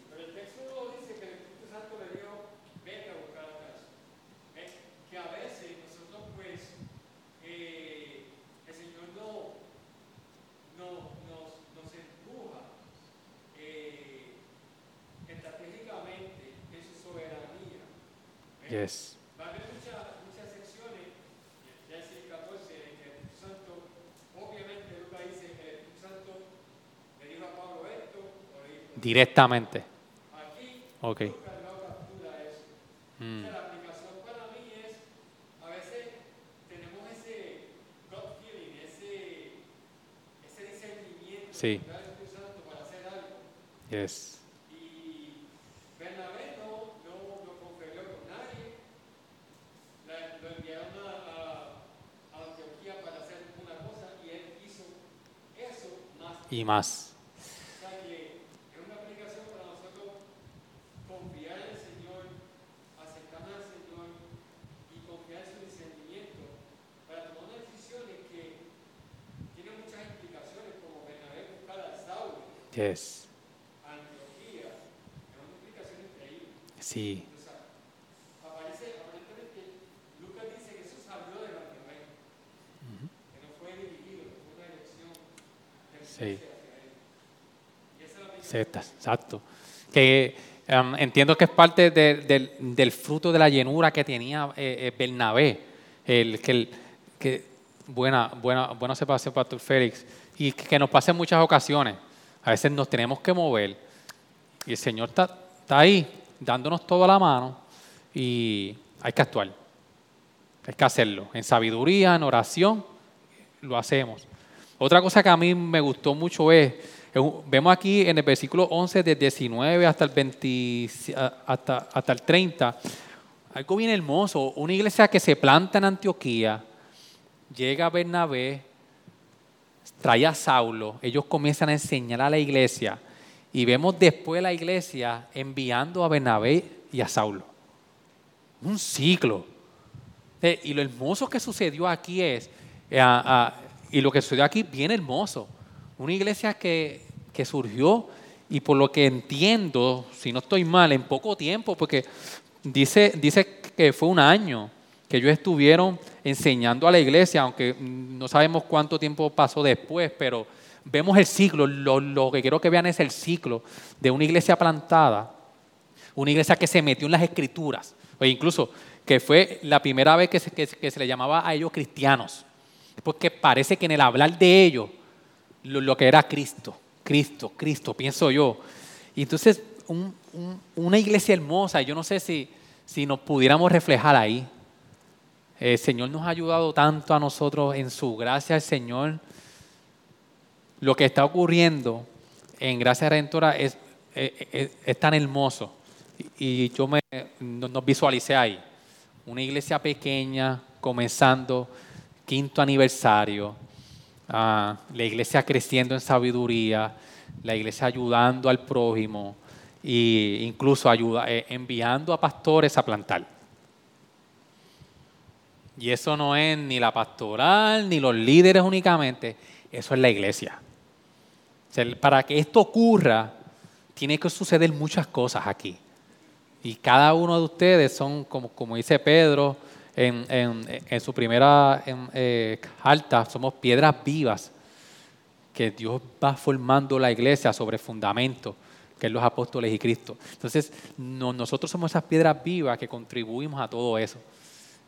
Yes. Va a haber muchas, muchas secciones, ya es el 14, en que el Espíritu Santo, obviamente Lucas dice que el Espíritu Santo le dijo a Pablo esto o le dijo Directamente. Aquí, okay. No captura eso. Mm. O sea, la aplicación para mí es, a veces tenemos ese God feeling, ese, ese discernimiento sí. Santo para hacer algo. Yes. y más. O sea que es una aplicación para nosotros confiar en el Señor, aceptar al Señor y confiar en su discernimiento para tomar unas decisiones que tienen muchas implicaciones, como Bernabé buscar a Saulo. Yes. Sí. Sí. exacto. Que um, entiendo que es parte del fruto de la llenura que tenía eh, eh, Bernabé. El, que, el, que buena, buena, buena separación, Pastor Félix. Y que, nos pasa en muchas ocasiones. A veces nos tenemos que mover. Y el Señor está, está ahí, dándonos toda la mano. Y hay que actuar. Hay que hacerlo. En sabiduría, en oración, lo hacemos. Otra cosa que a mí me gustó mucho es, vemos aquí en el versículo 11, del 19 hasta el, 20, hasta, hasta el 30, algo bien hermoso, una iglesia que se planta en Antioquía, llega a Bernabé, trae a Saulo, ellos comienzan a enseñar a la iglesia y vemos después la iglesia enviando a Bernabé y a Saulo. Un ciclo. Eh, y lo hermoso que sucedió aquí es, eh, y lo que sucedió aquí, bien hermoso. Una iglesia que, que surgió y por lo que entiendo, si no estoy mal, en poco tiempo, porque dice, dice que fue un año que ellos estuvieron enseñando a la iglesia, aunque no sabemos cuánto tiempo pasó después, pero vemos el ciclo, lo, lo que quiero que vean es el ciclo de una iglesia plantada, una iglesia que se metió en las escrituras, o incluso que fue la primera vez que se, que se le llamaba a ellos cristianos porque parece que en el hablar de ellos, lo, que era Cristo, Cristo, Cristo, pienso yo. Y entonces, una iglesia hermosa, yo no sé si, si nos pudiéramos reflejar ahí. El Señor nos ha ayudado tanto a nosotros en su gracia, el Señor. Lo que está ocurriendo en Gracia Redentora es, es, tan hermoso. Y, yo me, nos visualicé ahí. Una iglesia pequeña, comenzando quinto aniversario, ah, la iglesia creciendo en sabiduría, la iglesia ayudando al prójimo e incluso ayuda, eh, enviando a pastores a plantar. Y eso no es ni la pastoral, ni los líderes únicamente, eso es la iglesia. Para que esto ocurra, tiene que suceder muchas cosas aquí. Y cada uno de ustedes son, como, como dice Pedro en, su primera eh, carta, somos piedras vivas que Dios va formando la iglesia sobre fundamento, que es los apóstoles y Cristo. Entonces, no- nosotros somos esas piedras vivas que contribuimos a todo eso.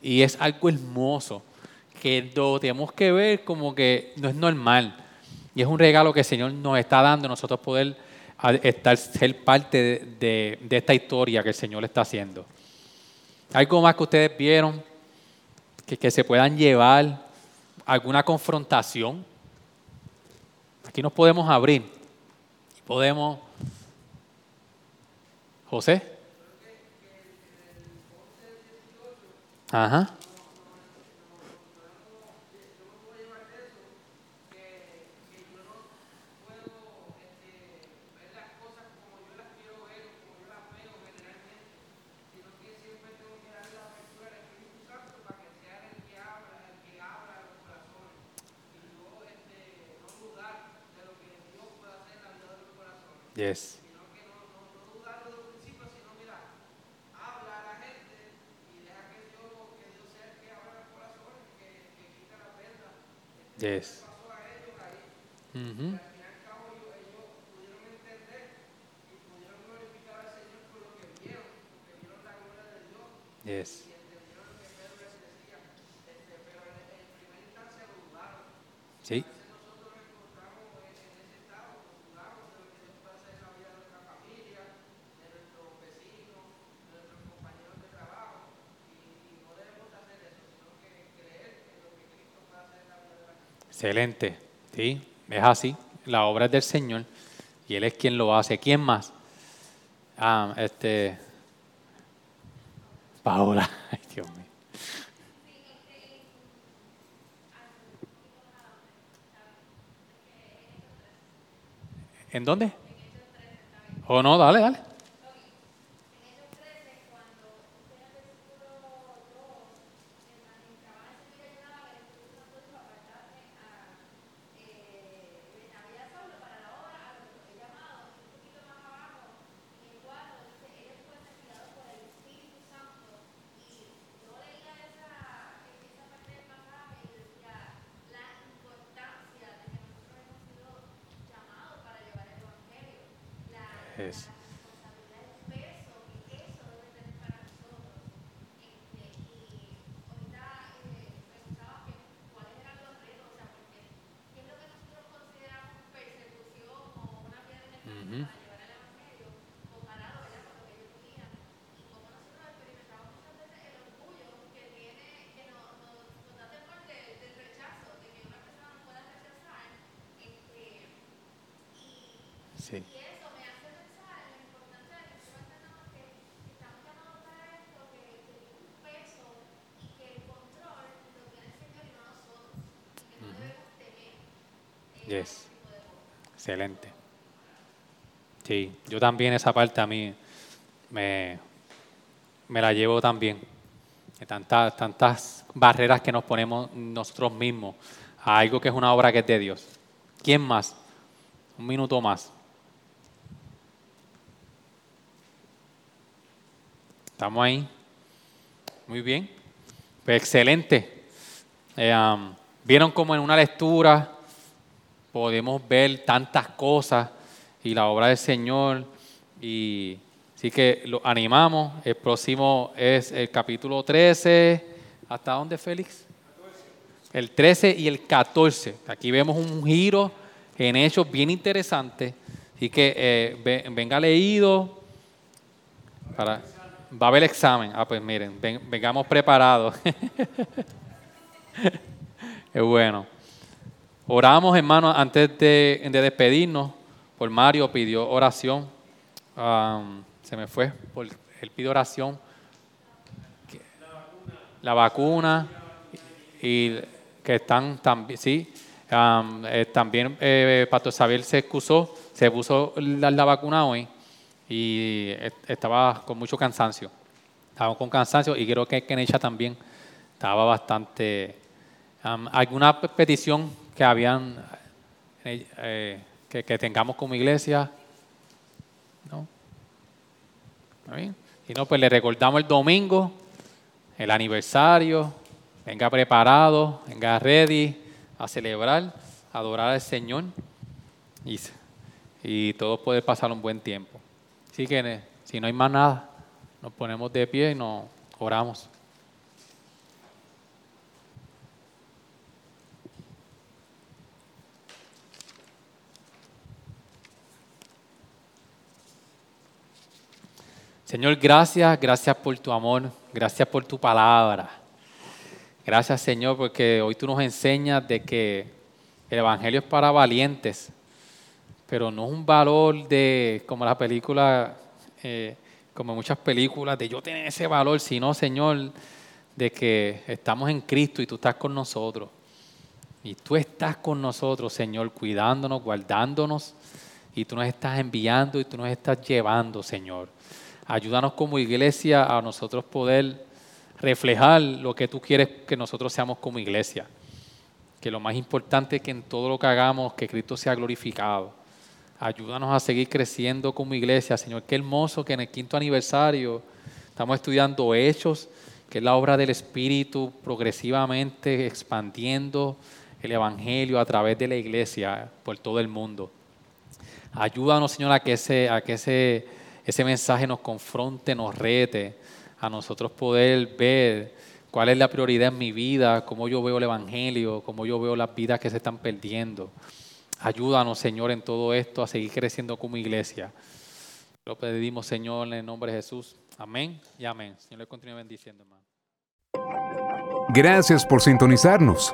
Y es algo hermoso, que lo tenemos que ver como que no es normal. Y es un regalo que el Señor nos está dando, nosotros poder estar, ser parte de- de esta historia que el Señor está haciendo. Algo más que ustedes vieron, que, que se puedan llevar alguna confrontación. Aquí nos podemos abrir podemos... José. Ajá. Yes. Yes. Ujú. Yes. Sí. Excelente. Sí, es así. La obra es del Señor y Él es quien lo hace. ¿Quién más? Ah, este. Paola. Ay, Dios mío. ¿En dónde? ¿O no? Dale, dale. Es- Ujú. Sí. Yes. Excelente. Sí, yo también esa parte a mí me, me la llevo también. Tantas, tantas barreras que nos ponemos nosotros mismos a algo que es una obra que es de Dios. ¿Quién más? Un minuto más. ¿Estamos ahí? Muy bien. Pues excelente. Eh, Vieron como en una lectura podemos ver tantas cosas y la obra del Señor. Y así que lo animamos. El próximo es el capítulo 13. ¿Hasta dónde, Félix? El 13 y el 14. Aquí vemos un giro en hechos bien interesante. Así que eh, ve- venga leído. Para, va a haber examen. Ah, pues miren, ven- vengamos preparados. es bueno. Oramos, hermanos, antes de, de despedirnos. Por Mario pidió oración. Se me fue. Por, él pidió oración. La vacuna. Y que están también, sí. Eh, también eh, Pastor se excusó, se puso la, la vacuna hoy y estaba con mucho cansancio. Estaba con cansancio y creo que Kenecha también estaba bastante... ¿Alguna pe- petición que habían, eh, que, tengamos como iglesia? ¿No? ¿Está bien? Si no, pues le recordamos el domingo, el aniversario, venga preparado, venga ready a celebrar, a adorar al Señor y, y todos poder pasar un buen tiempo. Así que si no hay más nada, nos ponemos de pie y nos oramos. Señor, gracias, gracias por tu amor, gracias por tu palabra. Gracias, Señor, porque hoy tú nos enseñas de que el Evangelio es para valientes, pero no es un valor de, como la película, eh, como muchas películas, de yo tener ese valor, sino, Señor, de que estamos en Cristo y tú estás con nosotros. Y tú estás con nosotros, Señor, cuidándonos, guardándonos, y tú nos estás enviando y tú nos estás llevando, Señor. Ayúdanos como iglesia a nosotros poder reflejar lo que tú quieres que nosotros seamos como iglesia. Que lo más importante es que en todo lo que hagamos, que Cristo sea glorificado. Ayúdanos a seguir creciendo como iglesia, Señor. Qué hermoso que en el quinto aniversario estamos estudiando Hechos, que es la obra del Espíritu progresivamente expandiendo el Evangelio a través de la iglesia por todo el mundo. Ayúdanos, Señor, a que ese, a que ese, ese mensaje nos confronte, nos rete, a nosotros poder ver cuál es la prioridad en mi vida, cómo yo veo el Evangelio, cómo yo veo las vidas que se están perdiendo. Ayúdanos, Señor, en todo esto a seguir creciendo como iglesia. Lo pedimos, Señor, en el nombre de Jesús. Amén y amén. Señor, le continúe bendiciendo, hermano. Gracias por sintonizarnos.